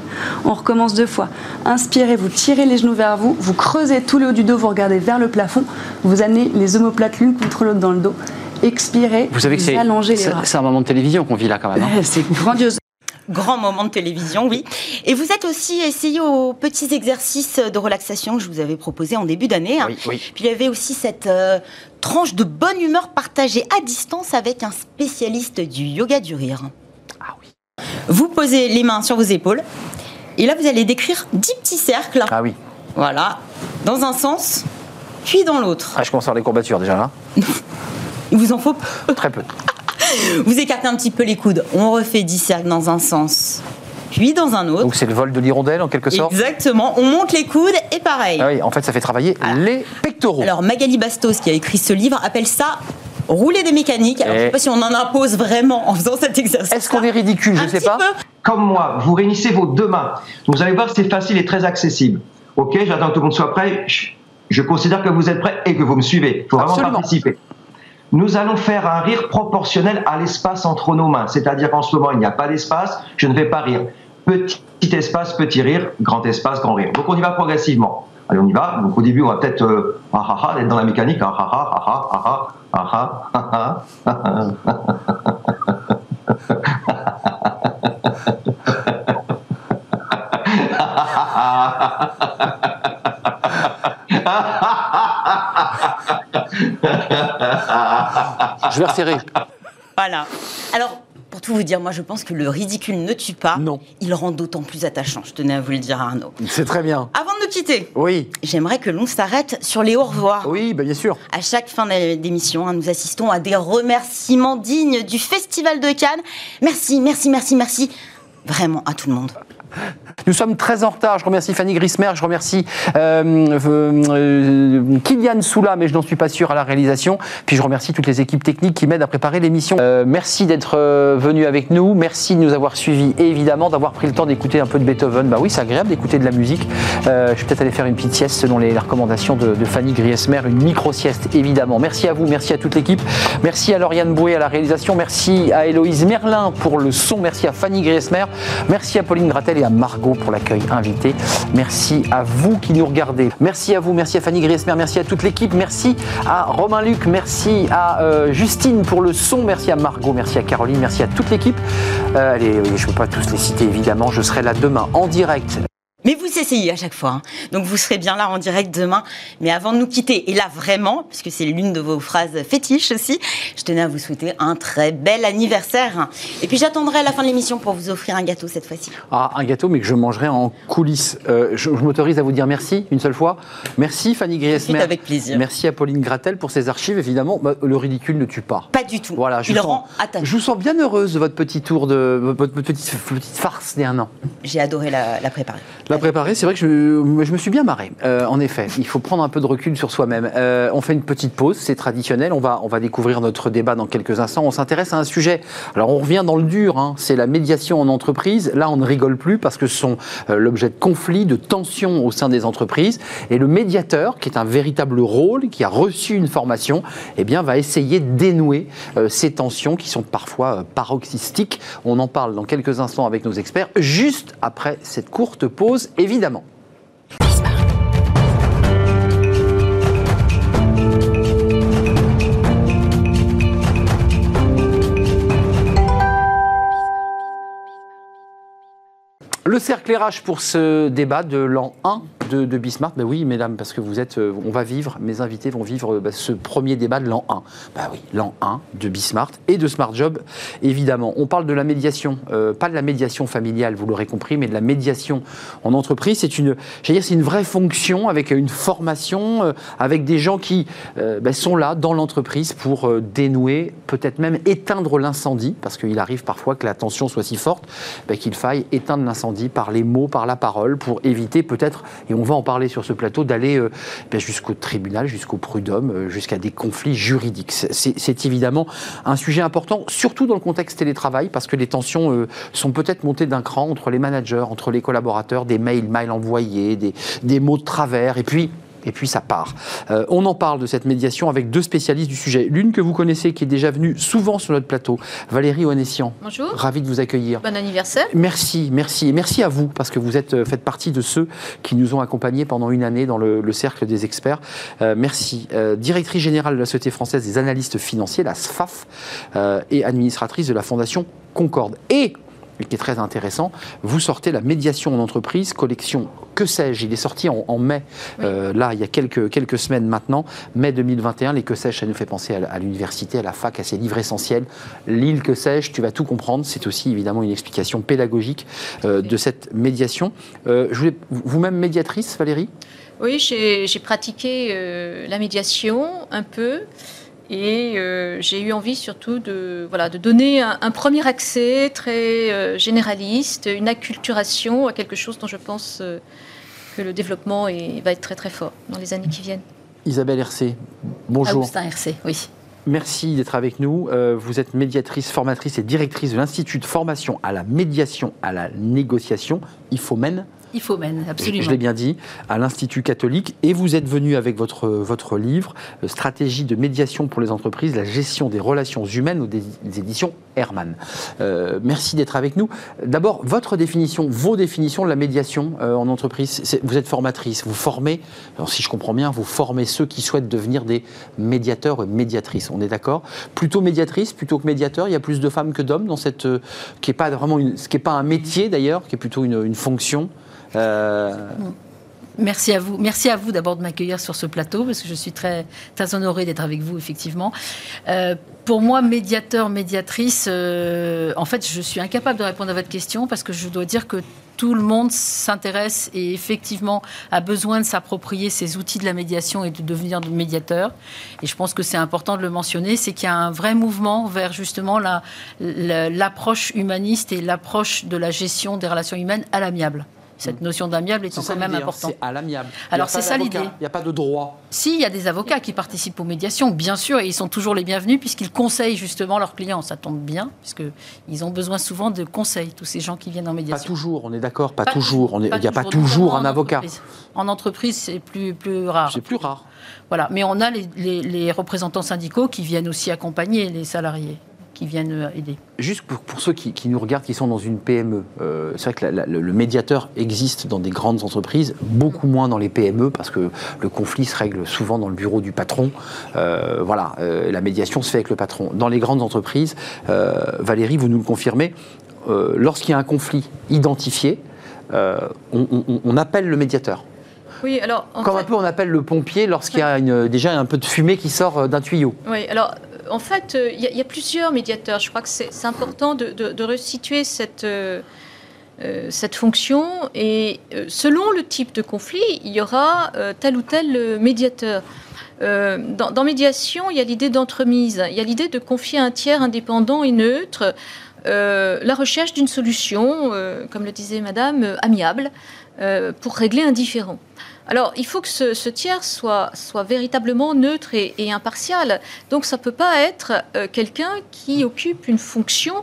On recommence deux fois. Inspirez, vous tirez les genoux vers vous, vous creusez tout le haut du dos, vous regardez vers le plafond, vous amenez les omoplates l'une contre l'autre dans le dos. Expirez, Vous savez que c'est allongez les c'est- bras. c'est un moment de télévision qu'on vit là quand même. hein. (laughs) C'est grandiose. Grand moment de télévision, oui. Et vous êtes aussi essayé aux petits exercices de relaxation que je vous avais proposés en début d'année. hein. Oui, oui. Puis il y avait aussi cette euh, tranche de bonne humeur partagée à distance avec un spécialiste du yoga du rire. Vous posez les mains sur vos épaules. Et là, vous allez décrire 10 petits cercles. Ah oui. Voilà. Dans un sens, puis dans l'autre. Ah, je commence à avoir les courbatures déjà là. (laughs) Il vous en faut Très peu. (laughs) Vous écartez un petit peu les coudes. On refait 10 cercles dans un sens, puis dans un autre. Donc c'est le vol de l'hirondelle en quelque sorte. Exactement. On monte les coudes et pareil. Ah oui, en fait, ça fait travailler les pectoraux. Alors Magali Bastos, qui a écrit ce livre, appelle ça rouler des mécaniques. Alors, je ne sais pas si on en impose vraiment en faisant cet exercice. Est-ce qu'on est ridicule? Je ne sais pas. peu. comme moi, vous réunissez vos deux mains. Vous allez voir, c'est facile et très accessible. Ok, j'attends que tout le monde soit prêt. Je, je considère que vous êtes prêts et que vous me suivez. Il faut vraiment Absolument. participer. Nous allons faire un rire proportionnel à l'espace entre nos mains. C'est-à-dire qu'en ce moment, il n'y a pas d'espace, je ne vais pas rire. Petit espace, petit rire, grand espace, grand rire. Donc on y va progressivement. Allez, on y va. Donc au début, on va peut-être être dans la mécanique. Ah, ah, ah, ah, ah, ah, Je vais resserrer. Voilà. Alors, pour tout vous dire, moi je pense que le ridicule ne tue pas. Non. Il rend d'autant plus attachant. Je tenais à vous le dire, Arnaud. C'est très bien. Avant de nous quitter, Oui. j'aimerais que l'on s'arrête sur les au revoir. Oui, bah, bien sûr. À chaque fin d'émission, hein, nous assistons à des remerciements dignes du Festival de Cannes. Merci, merci, merci, merci. Vraiment à tout le monde. Nous sommes très en retard. Je remercie Fanny Grismer, je remercie euh, euh, Kylian Soula, mais je n'en suis pas sûr à la réalisation. Puis je remercie toutes les équipes techniques qui m'aident à préparer l'émission. Euh, merci d'être euh, venu avec nous. Merci de nous avoir suivis et évidemment d'avoir pris le temps d'écouter un peu de Beethoven. Bah oui, c'est agréable d'écouter de la musique. Je vais peut-être aller faire une petite sieste selon les, recommandations de, de Fanny Griesmer, une micro-sieste évidemment. Merci à vous, merci à toute l'équipe. Merci à Lauriane Boué à la réalisation. Merci à Héloïse Merlin pour le son. Merci à Fanny Griesmer. Merci à Pauline Gratel et à Margot pour l'accueil invité. Merci à vous qui nous regardez. Merci à vous, merci à Fanny Griesmer, merci à toute l'équipe. Merci à Romain Luc, merci à euh, Justine pour le son. Merci à Margot, merci à Caroline, merci à toute l'équipe. Euh, allez, je ne peux pas tous les citer évidemment. Je serai là demain en direct Mais vous essayez à chaque fois. hein. Donc vous serez bien là en direct demain. Mais avant de nous quitter, et là vraiment, puisque c'est l'une de vos phrases fétiches aussi, je tenais à vous souhaiter un très bel anniversaire. Et puis j'attendrai à la fin de l'émission pour vous offrir un gâteau cette fois-ci. Ah, un gâteau, mais que je mangerai en coulisses. Euh, je je m'autorise à vous dire merci une seule fois. Merci Fanny Griesmer. Avec plaisir. Merci à Pauline Gratel pour ses archives. Évidemment, Bah, le ridicule ne tue pas. Pas du tout. Voilà, je Il vous, rend sens, attachant. je vous sens bien heureuse de votre petit tour de votre petite, petite farce d'un an. J'ai adoré la, la préparer. La C'est vrai que je, je, me suis bien marré. Euh, en effet, il faut prendre un peu de recul sur soi-même. Euh, on fait une petite pause, c'est traditionnel. On va, on va découvrir notre débat dans quelques instants. On s'intéresse à un sujet. Alors, on revient dans le dur. Hein, c'est la médiation en entreprise. Là, on ne rigole plus parce que ce sont euh, l'objet de conflits, de tensions au sein des entreprises. Et le médiateur, qui est un véritable rôle, qui a reçu une formation, eh bien, va essayer de dénouer ces tensions qui sont parfois paroxystiques. On en parle dans quelques instants avec nos experts, juste après cette courte pause, évidemment. Le cercle pour ce débat de l'an 1 de, de Bismarck. Ben oui, mesdames, parce que vous êtes, euh, on va vivre, mes invités vont vivre ben, ce premier débat de l'an 1. Ben oui, l'an 1 de Bismarck et de Smart Job, évidemment. On parle de la médiation, euh, pas de la médiation familiale, vous l'aurez compris, mais de la médiation en entreprise. C'est une, dire, c'est une vraie fonction avec une formation, euh, avec des gens qui sont là dans l'entreprise pour dénouer, peut-être même éteindre l'incendie, parce qu'il arrive parfois que la tension soit si forte qu'il faille éteindre l'incendie par les mots, par la parole, pour éviter peut-être, on va en parler sur ce plateau, d'aller euh, ben, jusqu'au tribunal, jusqu'au prud'homme, euh, jusqu'à des conflits juridiques. C'est évidemment un sujet important, surtout dans le contexte télétravail, parce que les tensions euh, sont peut-être montées d'un cran entre les managers, entre les collaborateurs, des mails, mails envoyés, des, des mots de travers, et puis et puis ça part. Euh, on en parle de cette médiation avec deux spécialistes du sujet. L'une que vous connaissez, qui est déjà venue souvent sur notre plateau, Valérie Onessian. Bonjour. Ravi de vous accueillir. Bon anniversaire. Merci, merci. Et merci à vous, parce que vous êtes, euh, faites partie de ceux qui nous ont accompagnés pendant une année dans le, cercle des experts. Euh, merci. directrice générale de la Société française des analystes financiers, la SFAF, et administratrice de la Fondation Concorde. Et et qui est très intéressant. Vous sortez la médiation en entreprise, collection Que sais-je Il est sorti en, mai, euh, là, il y a quelques, quelques semaines maintenant, mai 2021. Les Que sais-je, ça nous fait penser à, l'université, à la fac, à ses livres essentiels. L'île Que sais-je, tu vas tout comprendre. C'est aussi évidemment une explication pédagogique euh, de cette médiation. Euh, vous-même médiatrice, Valérie? Oui, j'ai pratiqué la médiation un peu. Et euh, j'ai eu envie surtout de, voilà, de donner un, premier accès très euh, généraliste, une acculturation à quelque chose dont je pense euh, que le développement va être très très fort dans les années qui viennent. Isabelle RC, bonjour. Augustin RC, oui. Merci d'être avec nous. vous êtes médiatrice, formatrice et directrice de l'Institut de formation à la médiation, à la négociation, IFOMEN. IFOMEN, absolument. Je, l'ai bien dit, à l'Institut catholique. Et vous êtes venu avec votre, votre livre, euh, Stratégie de médiation pour les entreprises, la gestion des relations humaines, aux des, éditions Hermann. Euh, merci d'être avec nous. D'abord, votre définition, vos définitions de la médiation euh, en entreprise. Vous êtes formatrice, vous formez, alors si je comprends bien, vous formez ceux qui souhaitent devenir des médiateurs et médiatrices. On est d'accord? Plutôt médiatrice plutôt que médiateur. Il y a plus de femmes que d'hommes dans cette, qui n'est pas vraiment, ce qui pas un métier d'ailleurs, qui est plutôt une fonction? Euh, Merci à vous. Merci à vous d'abord de m'accueillir sur ce plateau parce que je suis très, honorée d'être avec vous, effectivement. Euh, pour moi, médiateur, médiatrice, euh, en fait, je suis incapable de répondre à votre question parce que je dois dire que tout le monde s'intéresse et effectivement a besoin de s'approprier ces outils de la médiation et de devenir médiateur. Et je pense que c'est important de le mentionner, c'est qu'il y a un vrai mouvement vers justement l'approche humaniste et l'approche de la gestion des relations humaines à l'amiable. Cette notion d'amiable est, quand même importante. C'est à l'amiable. Alors c'est ça l'idée. Il n'y a pas de droit. Si, il y a des avocats qui participent aux médiations, bien sûr, et ils sont toujours les bienvenus puisqu'ils conseillent justement leurs clients. Ça tombe bien, puisqu'ils ont besoin souvent de conseils, tous ces gens qui viennent en médiation. Pas toujours, on est d'accord, pas, toujours. Il n'y a pas toujours un avocat. En entreprise, c'est plus, plus rare. C'est plus rare. Voilà, mais on a les représentants syndicaux qui viennent aussi accompagner les salariés qui viennent euh, aider. Juste pour, ceux qui, nous regardent, qui sont dans une PME, euh, c'est vrai que le, médiateur existe dans des grandes entreprises, beaucoup moins dans les PME, parce que le conflit se règle souvent dans le bureau du patron. Euh, voilà, la médiation se fait avec le patron. Dans les grandes entreprises, Valérie, vous nous le confirmez, lorsqu'il y a un conflit identifié, on, appelle le médiateur. Oui, alors, Comme un peu on appelle le pompier lorsqu'il y a déjà un peu de fumée qui sort d'un tuyau. Oui, alors en fait, il euh, y, a plusieurs médiateurs. Je crois que c'est important de, resituer cette, euh, euh, fonction. Et selon le type de conflit, il y aura tel ou tel médiateur. dans, médiation, il y a l'idée d'entremise. Il y a l'idée de confier un tiers indépendant et neutre la recherche d'une solution, comme le disait Madame, amiable, euh, pour régler un différend. Alors, il faut que ce, ce tiers soit, soit véritablement neutre et, et impartial. Donc, ça ne peut pas être euh, quelqu'un qui occupe une fonction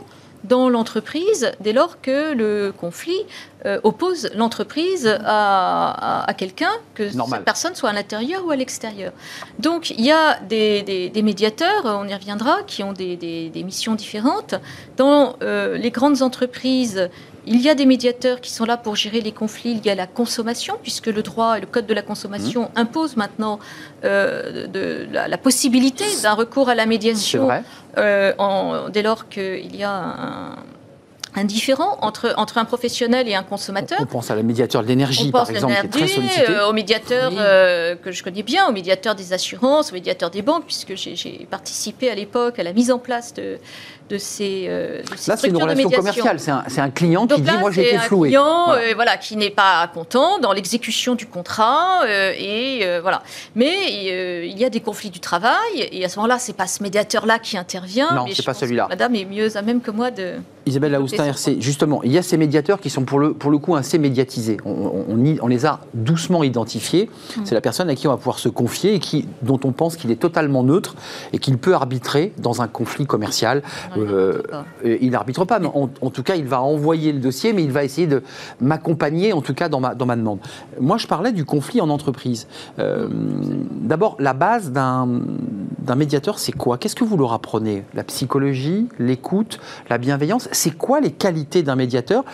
dans l'entreprise dès lors que le conflit euh, oppose l'entreprise à, à- à quelqu'un, que Normal. cette personne soit à l'intérieur ou à l'extérieur. Donc il y a des, des- des médiateurs, on y reviendra, qui ont des, missions différentes. Dans euh, les grandes entreprises, il y a des médiateurs qui sont là pour gérer les conflits liés à la consommation, puisque le droit et le code de la consommation Mmh. imposent maintenant euh, de, la, la possibilité d'un recours à la médiation euh, en- dès lors qu'il y a un, un différend entre, entre un professionnel et un consommateur. On pense à la médiateur de l'énergie, On par exemple, qui est très sollicité. euh, au médiateur Oui. euh, que je connais bien, au médiateur des assurances, au médiateur des banques, puisque j'ai participé à l'époque à la mise en place de, de ces, euh, de ces Là, c'est une relation commerciale. C'est un, c'est un client qui dit Moi, j'ai c'est été floué. client Voilà. euh, voilà, qui n'est pas content dans l'exécution du contrat. euh, et, euh, voilà. Mais il y a des conflits du travail. Et à ce moment-là, ce n'est pas ce médiateur-là qui intervient. Non, c'est pas celui-là. Madame est mieux à même que moi de. Isabelle Laoustin, c'est RC, justement, il y a ces médiateurs qui sont pour le, pour le coup assez médiatisés. On, on- on y- on les a doucement identifiés. Mm. C'est la personne à qui on va pouvoir se confier et qui, dont on pense qu'il est totalement neutre et qu'il peut arbitrer dans un conflit commercial. Euh, il n'arbitre pas, mais en, en tout cas, il va envoyer le dossier, mais il va essayer de m'accompagner, en tout cas, dans ma, dans ma demande. Moi, je parlais du conflit en entreprise. Euh, D'abord, la base d'un d'un médiateur, c'est quoi? Qu'est-ce que vous leur apprenez? La psychologie, l'écoute, la bienveillance? C'est quoi les qualités d'un médiateur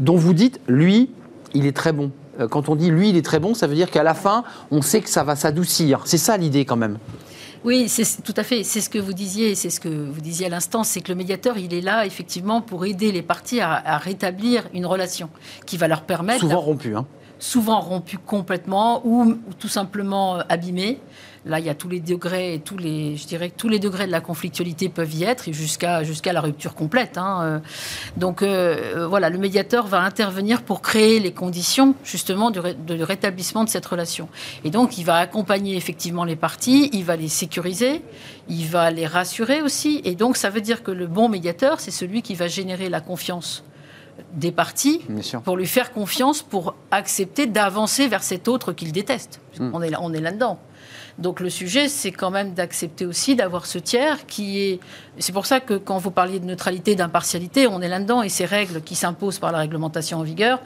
dont vous dites, lui, il est très bon? Euh, Quand on dit lui, il est très bon, ça veut dire qu'à la fin, on sait que ça va s'adoucir. C'est ça l'idée quand même. Oui, c'est tout à fait. C'est ce que vous disiez, c'est ce que vous disiez à l'instant, c'est que le médiateur, il est là effectivement pour aider les parties à, à rétablir une relation qui va leur permettre, Souvent rompu. Hein. souvent rompue complètement ou, ou tout simplement euh, abîmée. Là, il y a tous les degrés, et tous les, je dirais tous les degrés de la conflictualité peuvent y être, jusqu'à jusqu'à la rupture complète. hein, euh. Donc euh, euh, voilà, le médiateur va intervenir pour créer les conditions justement du, ré- de rétablissement de cette relation. Et donc, il va accompagner effectivement les parties, il va les sécuriser, il va les rassurer aussi. Et donc, ça veut dire que le bon médiateur, c'est celui qui va générer la confiance des sûr. pour lui faire confiance, pour accepter d'avancer vers cet autre qu'il déteste. Hmm. On est là, on est là-dedans. Donc le sujet, c'est quand même d'accepter aussi d'avoir ce tiers qui est. C'est pour ça que quand vous parliez de neutralité, d'impartialité, on est là-dedans et ces règles qui s'imposent par la réglementation en vigueur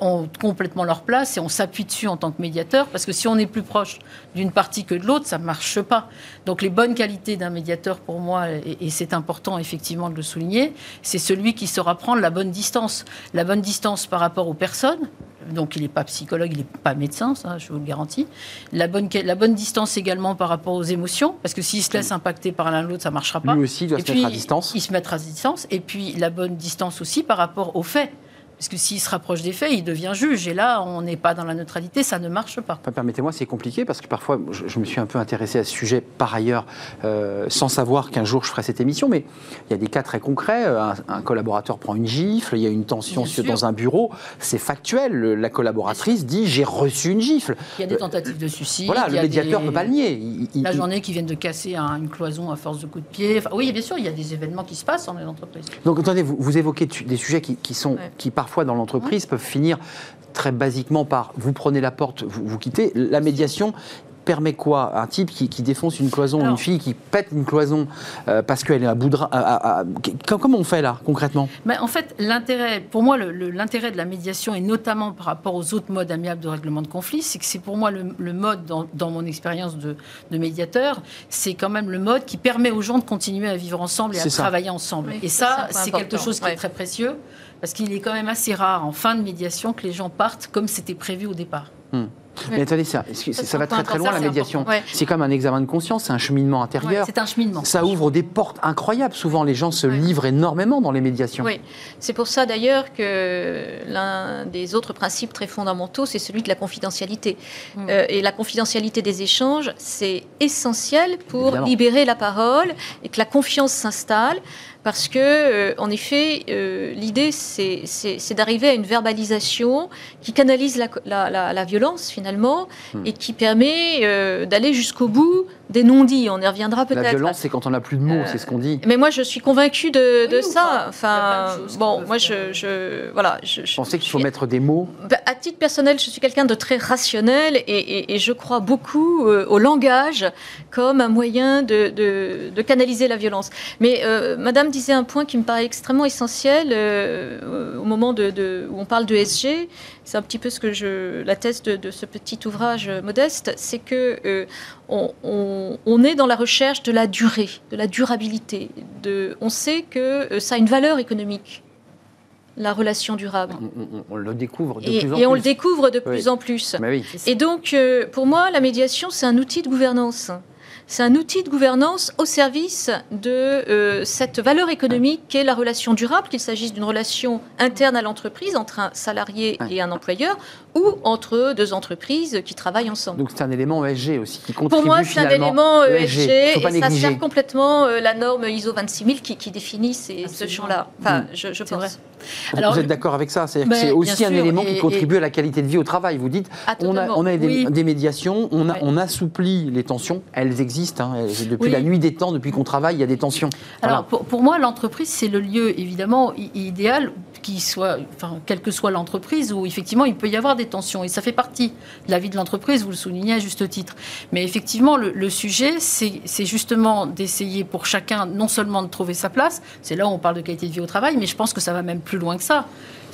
ont complètement leur place et on s'appuie dessus en tant que médiateur parce que si on est plus proche d'une partie que de l'autre, ça ne marche pas. Donc les bonnes qualités d'un médiateur pour moi, et, et c'est important effectivement de le souligner, c'est celui qui saura prendre la bonne distance. La bonne distance par rapport aux personnes, donc il n'est pas psychologue, il n'est pas médecin, ça je vous le garantis. La bonne, la bonne distance également par rapport aux émotions, parce que s'il se laisse impacter par l'un l'autre, ça ne marchera pas. Lui aussi doit Et se mettre à distance. Il se mettra à distance. Et puis la bonne distance aussi par rapport aux faits. Parce que s'il se rapproche des faits, il devient juge. Et là, on n'est pas dans la neutralité, ça ne marche pas. Enfin, Permettez-moi, c'est compliqué parce que parfois, je, je me suis un peu intéressé à ce sujet par ailleurs, euh, sans savoir qu'un jour je ferai cette émission, mais il y a des cas très concrets. Un, un collaborateur prend une gifle, il y a une tension sur- dans un bureau, c'est factuel. Le- La collaboratrice dit J'ai reçu une gifle. Il y a des tentatives de suicide. Euh, Voilà, il le médiateur ne des- peut pas le nier. Il- il- La il- journée qui viennent de casser un- une cloison à force de coups de pied. Enfin, oui, bien sûr, il y a des événements qui se passent dans les entreprises. Donc attendez, vous, vous évoquez des sujets qui, qui sont, Ouais. qui parfois dans l'entreprise peuvent finir très basiquement par vous prenez la porte, vous, vous quittez. La médiation permet quoi Un type qui, qui défonce une cloison, Alors- une fille qui pète une cloison euh, parce qu'elle est à bout de... ra- à- à- à- Comment on fait là, concrètement? Mais en fait, l'intérêt, pour moi, le- le- l'intérêt de la médiation, et notamment par rapport aux autres modes amiables de règlement de conflit, c'est que c'est pour moi le, le mode, dans, dans mon expérience de, de médiateur, c'est quand même le mode qui permet aux gens de continuer à vivre ensemble et à ça. travailler ensemble. Oui, et ça, c'est quelque chose qui Ouais. est très précieux, parce qu'il est quand même assez rare en fin de médiation que les gens partent comme c'était prévu au départ. Mais attendez, ça, ça, va très très loin la médiation. Ouais. C'est comme un examen de conscience, c'est un cheminement intérieur. C'est un cheminement. ça ouvre des portes incroyables. Souvent, les gens se Ouais. livrent énormément dans les médiations. Oui, c'est pour ça d'ailleurs que l'un des autres principes très fondamentaux, c'est celui de la confidentialité. Mm. Euh, et la confidentialité des échanges, c'est essentiel pour Évidemment. libérer la parole et que la confiance s'installe. Parce que, euh, en effet, euh, l'idée, c'est d'arriver à une verbalisation qui canalise la, la- la- la violence, finalement, Hmm. et qui permet euh, d'aller jusqu'au bout des non-dits. On y reviendra peut-être. La violence, c'est quand on n'a plus de mots, c'est ce qu'on dit. Mais moi, je suis convaincue de, de Oui, ça. enfin, bon, moi, je, je, voilà, je, pensais qu'il faut suis- mettre des mots? bah, À titre personnel, je suis quelqu'un de très rationnel et, et- et je crois beaucoup euh, au langage comme un moyen de, de- de canaliser la violence. Mais euh, Madame disait un point qui me paraît extrêmement essentiel euh, au moment de, de- où on parle de SG. C'est un petit peu ce que je, la thèse de, de ce petit ouvrage modeste, c'est que euh, on, on- on est dans la recherche de la durée, de la durabilité. De, on sait que euh, ça a une valeur économique, la relation durable. On, on- on le découvre de Et, plus en et plus. on le découvre de Oui. plus en plus. Oui. Et donc, euh, pour moi, la médiation, c'est un outil de gouvernance. C'est un outil de gouvernance au service de euh, cette valeur économique qu'est la relation durable, qu'il s'agisse d'une relation interne à l'entreprise entre un salarié et un employeur ou entre deux entreprises qui travaillent ensemble. Donc c'est un élément ESG aussi qui contribue Pour moi, c'est un élément ESG pas et ça négliger. sert complètement euh, la norme ISO 26000 qui, qui définit ces- ce champ-là. Enfin, Mm. je, je vrai. pense. Alors, vous êtes d'accord avec ça? C'est-à-dire que Ben, c'est aussi un élément et- qui contribue à la qualité de vie au travail. Vous dites, Ah, on a, totalement. on a des, Oui. des médiations, on, a, Ouais. on assouplit les tensions. Elles existent. Hein. Depuis Oui. la nuit des temps, depuis qu'on travaille, il y a des tensions. Alors Voilà. pour, pour moi, l'entreprise, c'est le lieu évidemment idéal, qui soit, enfin, quelle que soit l'entreprise, où effectivement il peut y avoir des tensions. Et ça fait partie de la vie de l'entreprise, vous le soulignez à juste titre. Mais effectivement, le, le sujet, c'est justement d'essayer pour chacun, non seulement de trouver sa place, c'est là où on parle de qualité de vie au travail, mais je pense que ça va même plus loin que ça.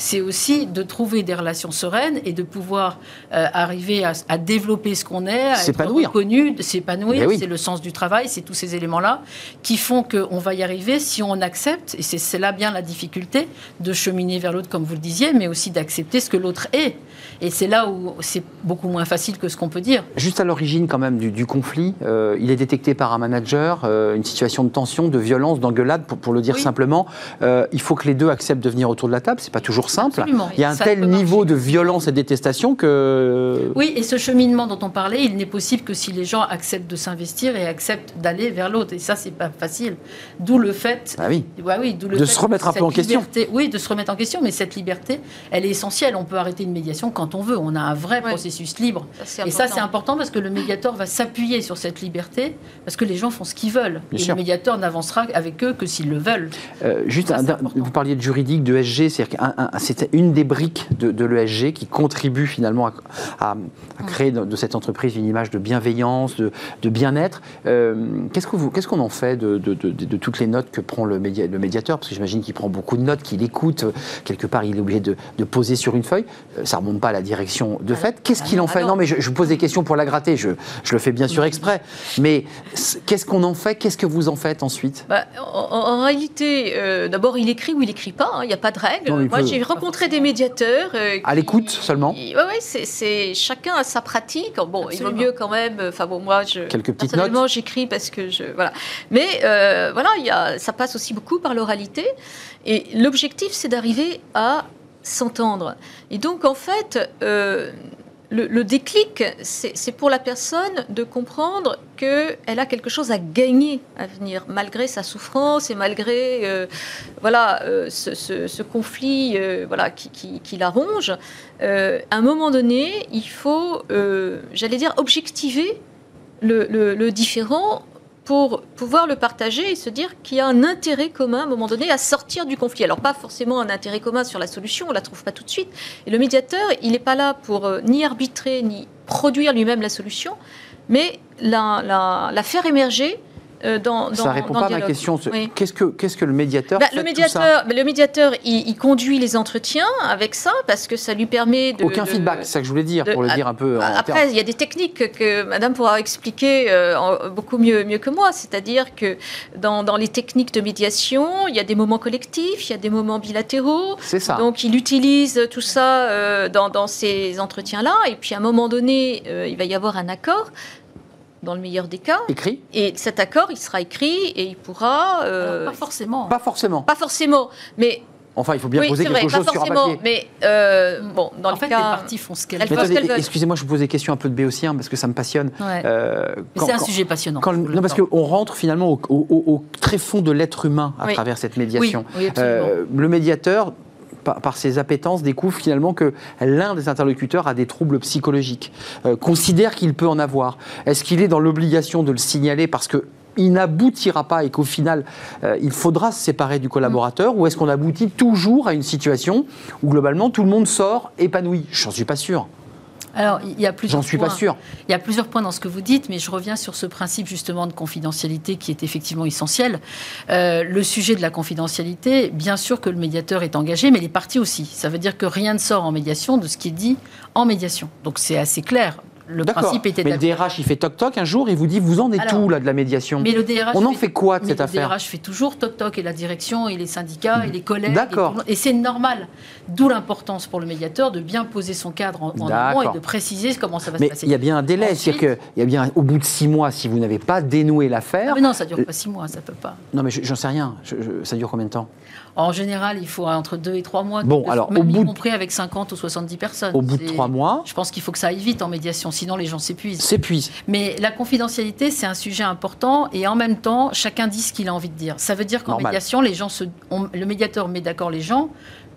C'est aussi de trouver des relations sereines et de pouvoir euh, arriver à, à développer ce qu'on est, à être S'épanouir. reconnu, de s'épanouir. Oui. C'est le sens du travail, c'est tous ces éléments-là qui font qu'on va y arriver si on accepte, et c'est c'est là bien la difficulté de cheminer vers l'autre, comme vous le disiez, mais aussi d'accepter ce que l'autre est. Et c'est là où c'est beaucoup moins facile que ce qu'on peut dire. Juste à l'origine quand même du, du conflit, euh, il est détecté par un manager, euh, une situation de tension, de violence, d'engueulade, pour, pour le dire Oui. simplement. Il faut que les deux acceptent de venir autour de la table. C'est pas toujours simple. Absolument. Il y a un Ça tel niveau marcher. de violence et de détestation que Oui, et ce cheminement dont on parlait, il n'est possible que si les gens acceptent de s'investir et acceptent d'aller vers l'autre. Et ça, c'est pas facile. D'où le fait Ah oui. Ouais, oui, d'où le De fait se remettre un peu en question. liberté- Oui, de se remettre en question, mais cette liberté, elle est essentielle. On peut arrêter une médiation quand on veut. On a un vrai Ouais. processus libre. Ça, Et ça, important. c'est important parce que le médiateur va s'appuyer sur cette liberté, parce que les gens font ce qu'ils veulent. Bien et sûr. le médiateur n'avancera avec eux que s'ils le veulent. Euh, juste, Ça, un- vous parliez de juridique, de SG, c'est-à-dire que c'était une des briques de, de l'ESG qui contribue finalement à, à- à créer de, de cette entreprise une image de bienveillance, de, de bien-être. Euh, qu'est-ce, que vous, qu'est-ce qu'on en fait de, toutes les notes que prend le, média- le médiateur? Parce que j'imagine qu'il prend beaucoup de notes, qu'il écoute, euh, quelque part il est obligé de, poser sur une feuille. Euh, ça remonte pas à la direction de fait. Qu'est-ce ah qu'il en fait? ah non. Non, mais je, je vous pose des questions pour la gratter, je, je le fais bien sûr exprès. Mais qu'est-ce qu'on en fait? Qu'est-ce que vous en faites ensuite? Bah, en, réalité, euh, d'abord, il écrit ou il écrit pas. hein, Il n'y a pas de règle. Non, Moi, j'ai rencontré des médiateurs. euh, À l'écoute seulement Oui, ouais, c'est, chacun a sa pratique. Bon, il vaut mieux quand même. euh, Enfin bon, moi, je Quelques petites personnellement, notes j'écris parce que je voilà. Mais euh, voilà, il y a, ça passe aussi beaucoup par l'oralité. Et l'objectif, c'est d'arriver à s'entendre. Et donc, en fait. euh, le, déclic, c'est pour la personne de comprendre qu'elle a quelque chose à gagner à venir, malgré sa souffrance et malgré euh, voilà, euh, ce, conflit euh, voilà, qui, qui- la ronge. À un moment donné, il faut, j'allais dire, objectiver le- le différent pour pouvoir le partager et se dire qu'il y a un intérêt commun à un moment donné à sortir du conflit. Alors pas forcément un intérêt commun sur la solution, on la trouve pas tout de suite. Et le médiateur, il n'est pas là pour euh, ni arbitrer ni produire lui-même la solution, mais la, faire émerger euh, dans, dans Ça répond dans pas le à ma question. Oui. Qu'est-ce que qu'est-ce que le médiateur Bah, fait le tout ça médiateur, le médiateur, il, il conduit les entretiens avec ça parce que ça lui permet de Aucun de- feedback, c'est ça que je voulais dire, de- pour le ah, dire un peu en Après, il y a des techniques que Madame pourra expliquer euh, beaucoup mieux, mieux que moi. C'est-à-dire que dans, dans les techniques de médiation, il y a des moments collectifs, il y a des moments bilatéraux. C'est ça. Donc, il utilise tout ça euh, dans, dans ces entretiens-là. Et puis, à un moment donné, il va y avoir un accord, dans le meilleur des cas. Écrit Et cet accord, il sera écrit et il pourra. euh, pas forcément. Pas forcément. pas forcément, mais Enfin, il faut bien oui, poser c'est quelque vrai, chose pas sur un papier. Mais euh, bon, dans en le fait, cas, les parties font ce qu'elles veulent. excusez-moi, je vous pose des questions un peu de béotien parce que ça me passionne. Ouais. Euh, c'est un quand- sujet passionnant. quand non, parce qu'on rentre finalement au, au- au- au très fond de l'être humain à Oui. travers cette médiation. oui, absolument. Euh, le médiateur, par, ses appétences, découvre finalement que l'un des interlocuteurs a des troubles psychologiques, euh, considère qu'il peut en avoir. Est-ce qu'il est dans l'obligation de le signaler parce que il n'aboutira pas et qu'au final, euh, il faudra se séparer du collaborateur Ou est-ce qu'on aboutit toujours à une situation où globalement tout le monde sort épanoui? J'en suis pas sûr. Alors, il y a plusieurs J'en suis pas points. sûr. Il y a plusieurs points dans ce que vous dites, mais je reviens sur ce principe justement de confidentialité qui est effectivement essentiel. Euh, le sujet de la confidentialité, bien sûr que le médiateur est engagé, mais les parties aussi. Ça veut dire que rien ne sort en médiation de ce qui est dit en médiation. Donc c'est assez clair. Le principe est Mais le. DRH, il fait toc-toc un jour, il vous dit Vous en êtes où là de la médiation Mais le DRH On en fait quoi de cette le affaire DRH fait toujours toc-toc et la direction et les syndicats et les collègues. D'accord. Et, tout le c'est normal. D'où l'importance pour le médiateur de bien poser son cadre en, en amont et de préciser comment ça va Mais se passer. il y a bien un délai, c'est-à-dire qu'il y a bien au bout de six mois, si vous n'avez pas dénoué l'affaire. Ah, mais non, ça dure pas six mois, ça peut pas. Non, mais je- j'en sais rien. Je- je- ça dure combien de temps? En général, il faut entre deux et trois mois. Bon, alors, au même bout y de- compris avec 50 ou 70 personnes. Au bout de C'est- trois mois, Je pense qu'il faut que ça aille vite en médiation, sinon les gens s'épuisent. s'épuise. Mais la confidentialité, c'est un sujet important et en même temps, chacun dit ce qu'il a envie de dire. Ça veut dire qu'en médiation, les gens se, on- le médiateur met d'accord les gens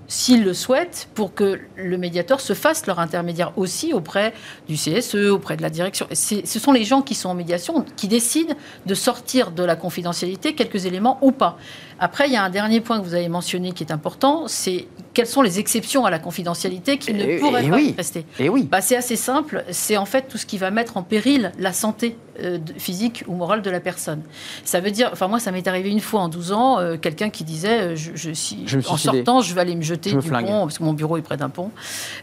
s'ils le souhaitent, pour que le médiateur se fasse leur intermédiaire aussi auprès du CSE, auprès de la direction. Ce sont les gens qui sont en médiation qui décident de sortir de la confidentialité quelques éléments ou pas. Après, il y a un dernier point que vous avez mentionné qui est important, c'est quelles sont les exceptions à la confidentialité qui Et- ne pourraient et pas oui. restées. Et oui. Bah, c'est assez simple. C'est en fait tout ce qui va mettre en péril la santé euh, physique ou morale de la personne. Ça veut dire, enfin moi, ça m'est arrivé une fois en 12 ans, euh, quelqu'un qui disait, euh, je, je- si, Je me en sortant, je vais aller me jeter Je du pont parce que mon bureau est près d'un pont.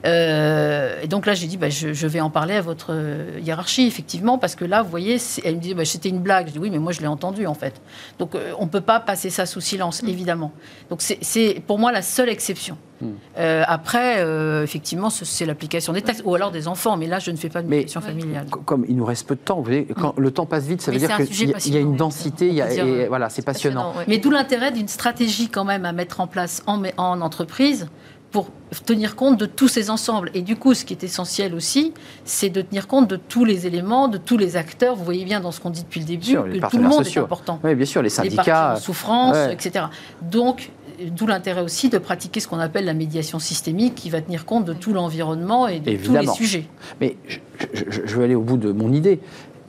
Et donc là, j'ai dit, bah, je, vais en parler à votre hiérarchie, effectivement, parce que là, vous voyez, elle me dit, bah, c'était une blague. Je dis, oui, mais moi, je l'ai entendu en fait. Donc on peut pas passer ça sous silence, évidemment. Donc c'est- pour moi la seule exception. Hmm. Euh, après, euh, effectivement, ce- c'est l'application des taxes ou alors des enfants, mais là, je ne fais pas de médiation familiale. Co- Comme il nous reste peu de temps, vous voyez, quand le temps passe vite, ça veut dire qu'il y, a- y une densité, il y a- on peut dire, et voilà, c'est passionnant. Mais d'où l'intérêt d'une stratégie quand même à mettre en place en, en entreprise pour tenir compte de tous ces ensembles. Et du coup, ce qui est essentiel aussi, c'est de tenir compte de tous les éléments, de tous les acteurs. Vous voyez bien dans ce qu'on dit depuis le début Sûr, les que tout le monde sociaux. est important. Oui, bien sûr, les Les syndicats. partis en souffrance, ouais. etc. Donc, d'où l'intérêt aussi de pratiquer ce qu'on appelle la médiation systémique qui va tenir compte de tout l'environnement et de tous les sujets. Mais je- je- je veux aller au bout de mon idée.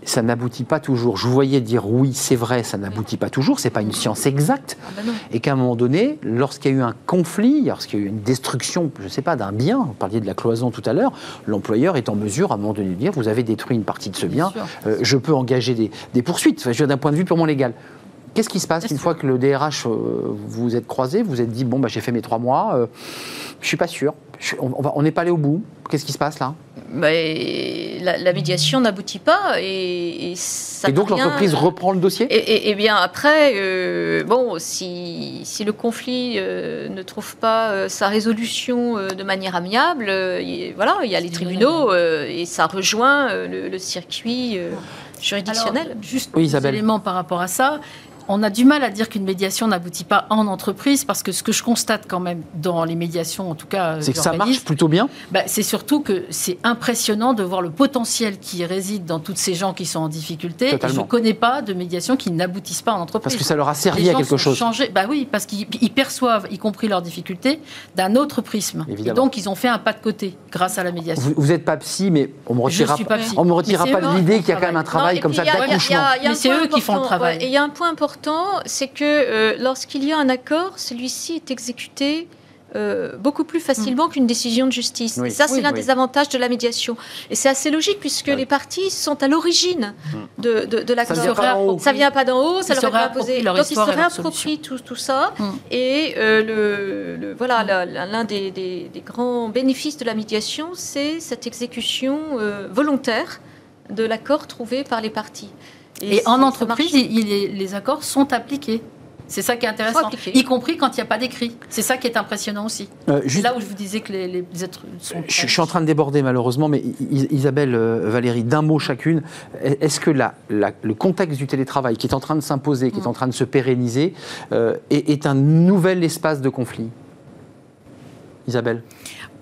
Ça n'aboutit pas toujours. Je vous voyais dire oui, c'est vrai, ça n'aboutit pas toujours. C'est pas une science exacte. Ah non. Et qu'à un moment donné, lorsqu'il y a eu un conflit, lorsqu'il y a eu une destruction, je ne sais pas, d'un bien, vous parliez de la cloison tout à l'heure, l'employeur est en mesure à un moment donné de dire vous avez détruit une partie de ce bien, euh, je peux engager des, des poursuites, Enfin, je d'un point de vue purement légal. Qu'est-ce qui se passe une fois que le DRH, euh, vous vous êtes croisé, vous vous êtes dit bon, bah, j'ai fait mes trois mois, euh, je suis pas sûr, Je- on n'est pas allé au bout. Qu'est-ce qui se passe là? Mais la, la médiation n'aboutit pas et, et ça Et donc l'entreprise reprend le dossier? Et, et- et bien après, euh, bon, si, si le conflit euh, ne trouve pas euh, sa résolution euh, de manière amiable, euh, il- voilà, il y a les tribunaux euh, et ça rejoint euh, le, le circuit euh, juridictionnel. Alors, juste Oui, Isabelle. éléments par rapport à ça. On a du mal à dire qu'une médiation n'aboutit pas en entreprise parce que ce que je constate quand même dans les médiations, en tout cas, euh, C'est que ça marche plutôt bien bah, c'est surtout que c'est impressionnant de voir le potentiel qui réside dans toutes ces gens qui sont en difficulté. Totalement. je ne connais pas de médiation qui n'aboutissent pas en entreprise. parce que ça leur a servi Les à quelque sont chose. changés. Bah oui, parce qu'ils ils perçoivent, y compris leurs difficultés, d'un autre prisme. Évidemment. Et donc, ils ont fait un pas de côté grâce à la médiation. Vous n'êtes pas psy, mais on me Je retirera, suis pas psy. on me retirera pas de l'idée qui qu'il y a quand même un travail Non, comme ça d'accouchement. Mais c'est eux qui font le travail. ouais, et il y a un point important, c'est que euh, lorsqu'il y a un accord, celui-ci est exécuté euh, beaucoup plus facilement qu'une décision de justice. Oui. Et ça, c'est Oui, l'un oui. des avantages de la médiation. Et c'est assez logique puisque les parties sont à l'origine de, de, de l'accord. pas. Ça vient pas d'en haut, ça leur est réapproprient imposé. Donc ils se réapproprient tout, tout ça. Mm. Et euh, le, le- voilà, l'un des, des- des grands bénéfices de la médiation, c'est cette exécution euh, volontaire de l'accord trouvé par les parties. Et, en entreprise, marche. il- il- les accords sont appliqués. C'est ça qui est intéressant, y compris quand il n'y a pas d'écrit. C'est ça qui est impressionnant aussi. Euh, juste- là où je vous disais que les, les êtres sont. Je, je suis en train de déborder malheureusement, mais Isabelle, euh, Valérie, d'un mot chacune, est-ce que la- la- le contexte du télétravail qui est en train de s'imposer, qui est en train de se pérenniser, euh, est, est un nouvel espace de conflit? Isabelle?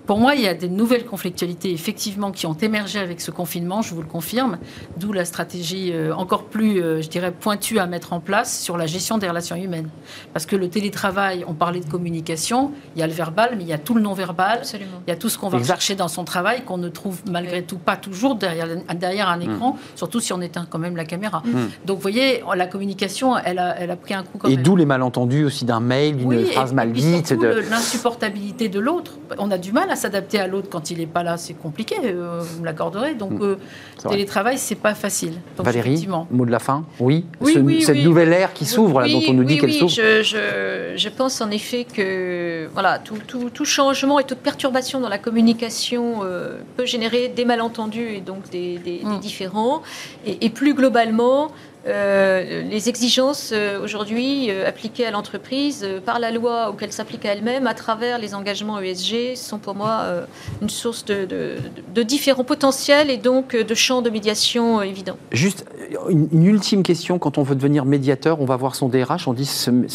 Pour moi, il y a des nouvelles conflictualités, effectivement, qui ont émergé avec ce confinement, je vous le confirme, d'où la stratégie euh, encore plus, euh, je dirais, pointue à mettre en place sur la gestion des relations humaines. Parce que le télétravail, on parlait de communication, il y a le verbal, mais il y a tout le non-verbal, Absolument. il y a tout ce qu'on va Exact. chercher dans son travail, qu'on ne trouve malgré tout pas toujours derrière, derrière un écran, surtout si on éteint quand même la caméra. Donc, vous voyez, la communication, elle a, elle a pris un coup quand Et d'où les malentendus aussi d'un mail, d'une Oui, phrase et- mal dite. de- l'insupportabilité de l'autre. On a du mal à s'adapter à l'autre quand il n'est pas là, c'est compliqué, euh, vous me l'accorderez. Donc, euh, Mm. Vrai. télétravail, c'est pas facile. Donc, Valérie, mot de la fin Oui, Oui, Ce- oui, Cette oui. nouvelle ère qui s'ouvre, dont on nous dit qu'elle s'ouvre. Je, je, je pense en effet que voilà, tout, tout, tout changement et toute perturbation dans la communication euh, peut générer des malentendus et donc des, des- des Mm. différends. Et, et plus globalement, euh, les exigences euh, aujourd'hui euh, appliquées à l'entreprise euh, par la loi ou qu'elle s'applique à elle-même à travers les engagements ESG sont pour moi euh, une source de, de, de différents potentiels et donc euh, de champs de médiation euh, évidents. Juste une, une ultime question, quand on veut devenir médiateur, on va voir son DRH, on dit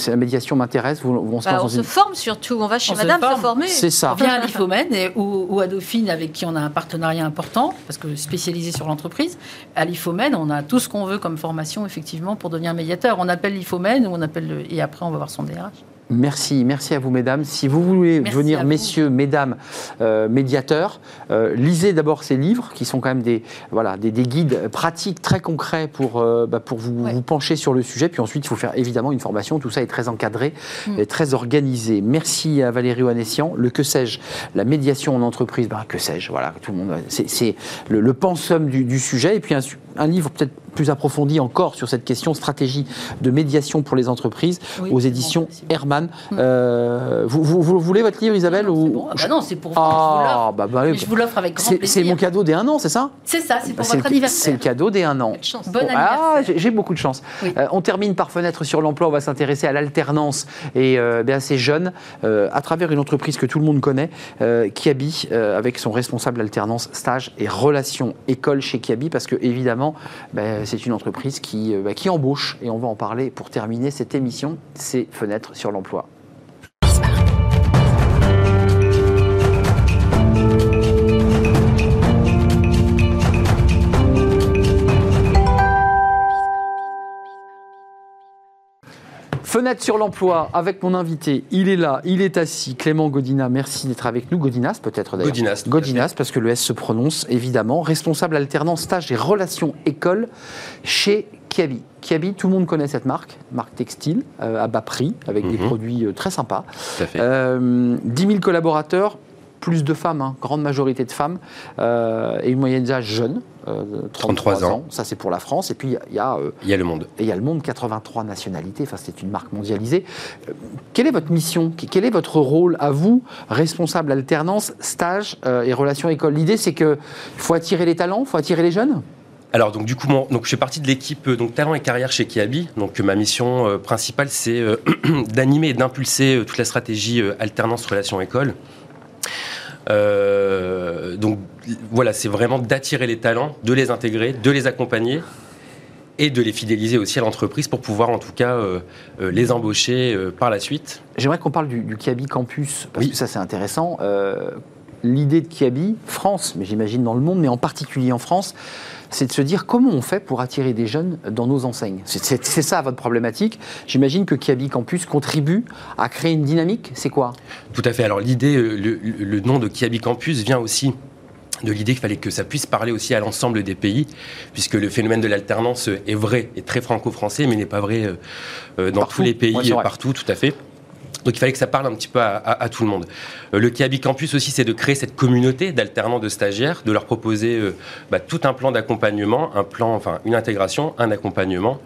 la médiation m'intéresse, on se Bah, on dans se une... forme surtout, on va chez On madame se forme. former. C'est ça. On vient à l'IFOMEN ou, ou à Dauphine, avec qui on a un partenariat important, parce que spécialisé sur l'entreprise. À l'IFOMEN, on a tout ce qu'on veut comme formation, effectivement, pour devenir médiateur. On appelle l'IFOMEN ou on appelle le- et après, on va voir son DRH. Merci, merci à vous, mesdames. Si vous voulez Merci vous. messieurs, mesdames, euh, médiateurs, euh, lisez d'abord ces livres qui sont quand même des, voilà, des, des guides pratiques très concrets pour, euh, bah, pour vous, Ouais. vous pencher sur le sujet. Puis ensuite, il faut faire évidemment une formation. Tout ça est très encadré Mm. et très organisé. Merci à Valérie Oanessian. Le que sais-je La médiation en entreprise, bah, que sais-je Voilà, tout le monde. C'est le, le pensum du, du sujet. Et puis un, un livre peut-être plus approfondi encore sur cette question stratégie de médiation pour les entreprises Oui, aux éditions bon, bon. Hermann. Euh, vous, vous- vous voulez votre livre, Isabelle Non, c'est ou... bon. Ah bah non, c'est pour vous. Ah, bah, bah, je vous l'offre. Avec grand C'est plaisir. c'est mon cadeau des un an, c'est ça? C'est ça, c'est pour votre le- C'est anniversaire. le cadeau des un an. Chance. Bon Ah, anniversaire. j'ai beaucoup de chance. Oui. Euh, on termine par fenêtre sur l'emploi. On va s'intéresser à l'alternance et euh, à ces jeunes euh, à travers une entreprise que tout le monde connaît, Kiabi, avec son responsable alternance, stage et relations école chez Kiabi, parce que évidemment, ben, c'est une entreprise qui, euh, ben, qui embauche et on va en parler pour terminer cette émission. C'est fenêtre sur l'emploi. Fenêtre sur l'emploi avec mon invité. Il est là, il est assis. Clément Godina, merci d'être avec nous. Godinas peut-être d'ailleurs. Godinas, Godinas, parce que le S se prononce évidemment. Responsable alternant stage et relations école chez Kiabi. Kiabi, tout le monde connaît cette marque, marque textile euh, à bas prix, avec des Mhm. produits euh, très sympas. Tout à fait. Euh, 10 000 collaborateurs, plus de femmes, hein, grande majorité de femmes, euh, et une moyenne d'âge jeune, euh, 33, 33 ans. Ça, c'est pour la France. Et puis, il y a- il y, a, euh, le monde. et il y a le monde, 83 nationalités, enfin, c'est une marque mondialisée. Euh, Quelle est votre mission? Quel est votre rôle à vous, responsable alternance, stage euh, et relations école L'idée, c'est qu'il faut attirer les talents, il faut attirer les jeunes? Alors donc du coup, mon- donc je fais partie de l'équipe euh, donc talent et carrière chez Kiabi. Donc euh, ma mission euh, principale, c'est euh, (clears throat) d'animer et d'impulser euh, toute la stratégie euh, alternance relation école. Euh, donc voilà, c'est vraiment d'attirer les talents, de les intégrer, de les accompagner et de les fidéliser aussi à l'entreprise pour pouvoir en tout cas euh, euh, les embaucher euh, par la suite. J'aimerais qu'on parle du, du Kiabi Campus, parce Oui. que ça, c'est intéressant. L'idée de Kiabi, France, mais j'imagine dans le monde, mais en particulier en France, c'est de se dire comment on fait pour attirer des jeunes dans nos enseignes. C'est- ça votre problématique. J'imagine que Kiabi Campus contribue à créer une dynamique. C'est quoi? Tout à fait. Alors l'idée, euh, le, nom de Kiabi Campus vient aussi de l'idée qu'il fallait que ça puisse parler aussi à l'ensemble des pays, puisque le phénomène de l'alternance est vrai et très franco-français, mais n'est pas vrai euh, euh, dans tous les pays, Ouais, partout, tout à fait. Donc il fallait que ça parle un petit peu à, à- tout le monde. Euh, le Kiabi Campus aussi, c'est de créer cette communauté d'alternants, de stagiaires, de leur proposer euh, bah, tout un plan d'accompagnement, un plan, enfin une intégration, un accompagnement.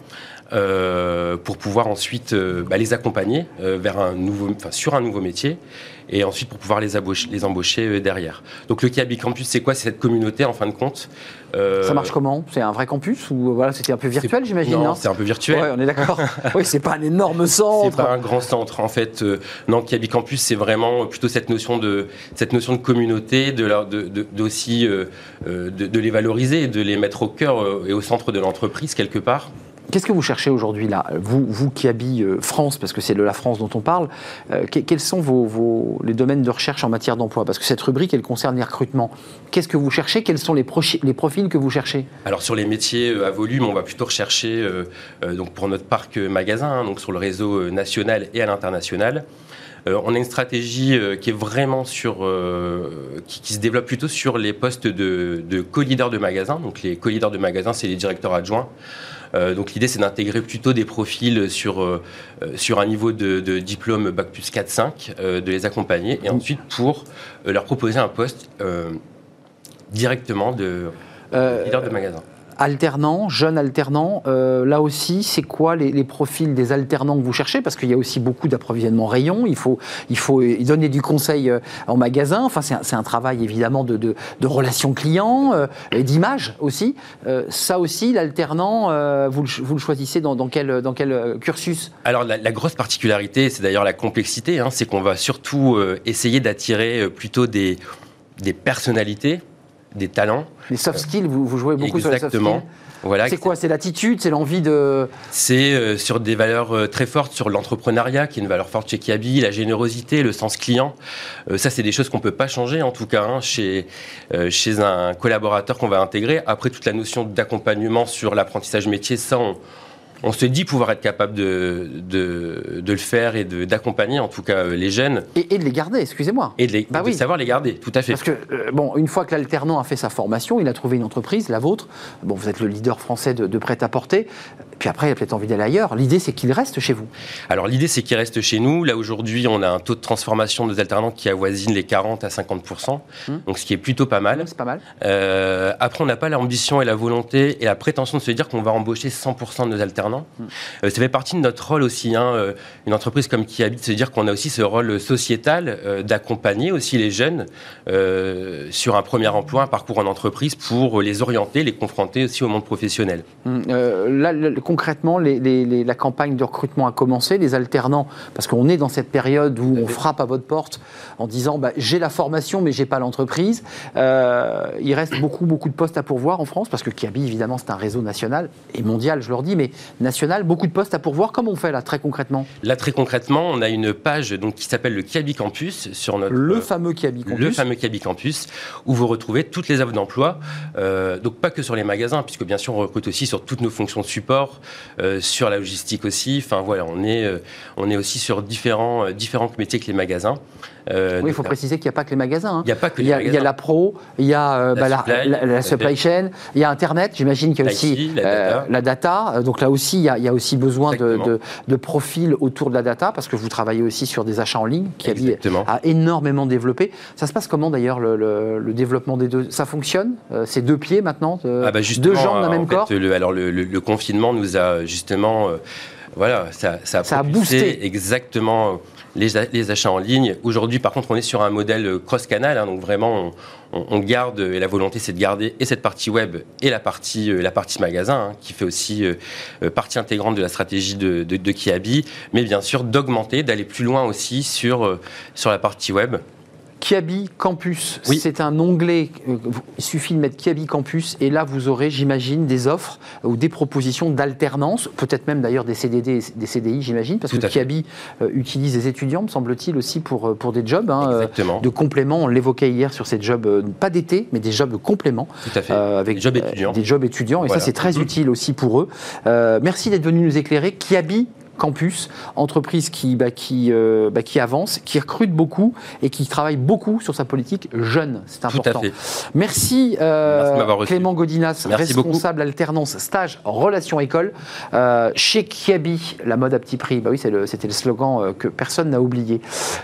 Euh, pour pouvoir ensuite euh, bah, les accompagner euh, vers un nouveau, enfin, sur un nouveau métier et ensuite pour pouvoir les, embaucher- les embaucher derrière. Donc le Kiabi Campus, c'est quoi C'est cette communauté en fin de compte. Ça marche comment? C'est un vrai campus ou voilà, c'était un peu virtuel, j'imagine Non, non c'est un peu virtuel. Ouais, on est d'accord. (laughs) oui, c'est pas un énorme C'est centre. pas un grand centre en fait. Non, Kiabi Campus, c'est vraiment plutôt cette notion de cette notion de communauté, de leur, de, de- d'aussi de, de les valoriser, de les mettre au cœur et au centre de l'entreprise quelque part. Qu'est-ce que vous cherchez aujourd'hui là? Vous, vous qui habillez euh, France, parce que c'est de la France dont on parle, euh, que- quels sont vos, les domaines de recherche en matière d'emploi? Parce que cette rubrique, elle concerne les recrutements. Qu'est-ce que vous cherchez? Quels sont les, profils que vous cherchez? Alors sur les métiers euh, à volume, on va plutôt rechercher donc pour notre parc magasin, hein, donc sur le réseau national et à l'international. On a une stratégie qui est vraiment sur, qui, se développe plutôt sur les postes de, de co-leaders de magasin. Donc les co-leaders de magasin, c'est les directeurs adjoints. Euh, donc l'idée, c'est d'intégrer plutôt des profils sur, euh, euh, sur un niveau de, de diplôme Bac plus 4-5, euh, de les accompagner et ensuite pour leur proposer un poste directement de Euh, leader de magasin. Alternants, jeunes alternants, euh, là aussi, c'est quoi les, profils des alternants que vous cherchez? Parce qu'il y a aussi beaucoup d'approvisionnement rayon, il faut, il faut donner du conseil euh, en magasin, enfin c'est un, travail évidemment de, relations clients euh, et d'image aussi. Ça aussi, l'alternant, vous, le, choisissez dans, quel, cursus? Alors la, grosse particularité, c'est d'ailleurs la complexité, hein, c'est qu'on va surtout essayer d'attirer plutôt des, des personnalités, des talents. Les soft skills, vous, vous jouez beaucoup sur les soft Exactement. skills Voilà, C'est quoi C'est l'attitude, c'est l'envie de... C'est euh, sur des valeurs euh, très fortes, sur l'entrepreneuriat, qui est une valeur forte chez Kiabi, la générosité, le sens client. Euh, ça, c'est des choses qu'on peut pas changer, en tout cas, hein, chez, euh, chez un collaborateur qu'on va intégrer. Après, toute la notion d'accompagnement sur l'apprentissage métier, ça, on, on se dit pouvoir être capable de, de, de le faire et d'accompagner, en tout cas, euh, les jeunes. Et, et de les garder, excusez-moi. Et de, les- Bah de oui. savoir les garder, tout à fait. Parce que, euh, bon, une fois que l'alternant a fait sa formation, il a trouvé une entreprise, la vôtre. Bon, vous êtes le leader français de, de prêt-à-porter. Puis après, il a peut-être envie d'aller ailleurs. L'idée, c'est qu'il reste chez vous. Alors l'idée c'est qu'ils restent chez nous. Là aujourd'hui on a un taux de transformation de nos alternants qui avoisine les 40 à 50%, Mmh. donc ce qui est plutôt pas mal. C'est pas mal. Euh, après on n'a pas l'ambition et la volonté et la prétention de se dire qu'on va embaucher 100% de nos alternants. Mmh. Euh, ça fait partie de notre rôle aussi. hein, euh, une entreprise comme qui habite se dire qu'on a aussi ce rôle sociétal euh, d'accompagner aussi les jeunes sur un premier emploi, un parcours en entreprise pour les orienter, les confronter aussi au monde professionnel. Là, le- concrètement, les- les- les- la campagne de recrutement a commencé. Les alternants, parce qu'on est dans cette période où on frappe à votre porte en disant bah, j'ai la formation, mais j'ai pas l'entreprise. Euh, il reste beaucoup, beaucoup de postes à pourvoir en France, parce que Kiabi, évidemment, c'est un réseau national et mondial, je leur dis, mais national, beaucoup de postes à pourvoir. Comment on fait là, très concrètement? Là très concrètement, on a une page donc qui s'appelle le Kiabi Campus sur notre Le fameux Kiabi Campus. le fameux Kiabi Campus, où vous retrouvez toutes les offres d'emploi, euh, donc pas que sur les magasins, puisque bien sûr on recrute aussi sur toutes nos fonctions de support, euh, sur la logistique aussi. Enfin voilà, on est, euh, on est aussi sur différents, euh, différents métiers que les magasins. Euh, Oui, il faut préciser qu'il n'y a pas que les magasins. hein. Il n'y a pas que Il les y, a, il y a magasins. la pro, il y a euh, La bah, la, supply, la- la chain, il y a Internet, j'imagine qu'il y a aussi la euh, data. la data. Donc là aussi, il y a, il y a aussi besoin de, de- de profils autour de la data, parce que vous travaillez aussi sur des achats en ligne, qui a, Exactement. a énormément développé. Ça se passe comment d'ailleurs, le, le- le développement des deux? Ça fonctionne? C'est deux pieds maintenant Ah bah Deux jambes d'un même fait, corps? le, alors le, confinement nous a justement, euh, voilà, ça, ça a, Ça a boosté. exactement les, achats en ligne. Aujourd'hui, par contre, on est sur un modèle euh, cross-canal, hein, donc vraiment, on, garde et la volonté, c'est de garder et cette partie web et la partie, euh, magasin, hein, qui fait aussi euh, euh, partie intégrante de la stratégie de, de, de Kiabi, mais bien sûr d'augmenter, d'aller plus loin aussi sur euh, sur la partie web. Kiabi Campus, Oui. c'est un onglet, il suffit de mettre Kiabi Campus et là vous aurez, j'imagine, des offres ou des propositions d'alternance, peut-être même d'ailleurs des CDD, et des CDI, j'imagine, parce Tout que fait. Kiabi euh, utilise des étudiants, me semble-t-il, aussi pour, euh, pour des jobs hein, euh, de complément. On l'évoquait hier sur ces jobs, pas d'été, mais des jobs de complément. Tout à fait. euh, avec Des jobs étudiants. des jobs étudiants, et Voilà. ça c'est très Mhm. utile aussi pour eux. Euh, merci d'être venu nous éclairer. Kiabi Campus, entreprise qui, bah, qui, euh, bah, qui avance, qui recrute beaucoup et qui travaille beaucoup sur sa politique jeune. C'est Tout à important. fait. Merci, euh, Merci. Clément Godinas, Merci beaucoup. responsable alternance stage relation école euh, chez Kiabi, la mode à petit prix. Bah oui, c'était le slogan euh, que personne n'a oublié.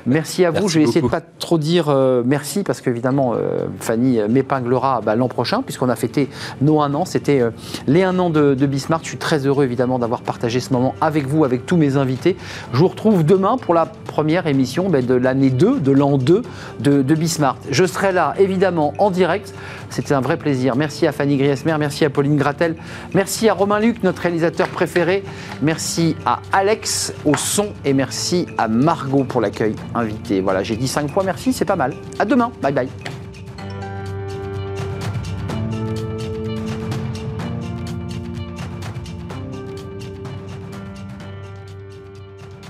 Merci à vous. Merci Je vais essayer de beaucoup. pas trop dire euh, merci parce qu'évidemment euh, Fanny m'épinglera bah, l'an prochain puisqu'on a fêté nos un an. C'était les un an de, de Bismarck. Je suis très heureux évidemment d'avoir partagé ce moment avec vous, avec tous mes invités. Je vous retrouve demain pour la première émission bah, de l'année 2, de l'an 2 de, de Bismarck. Je serai là évidemment en direct. C'était un vrai plaisir. Merci à Fanny Griesmer, merci à Pauline Gratel, merci à Romain Luc, notre réalisateur préféré, merci à Alex au son et merci à Margot pour l'accueil invité. Voilà, j'ai dit cinq fois merci, c'est pas mal. À demain, bye bye.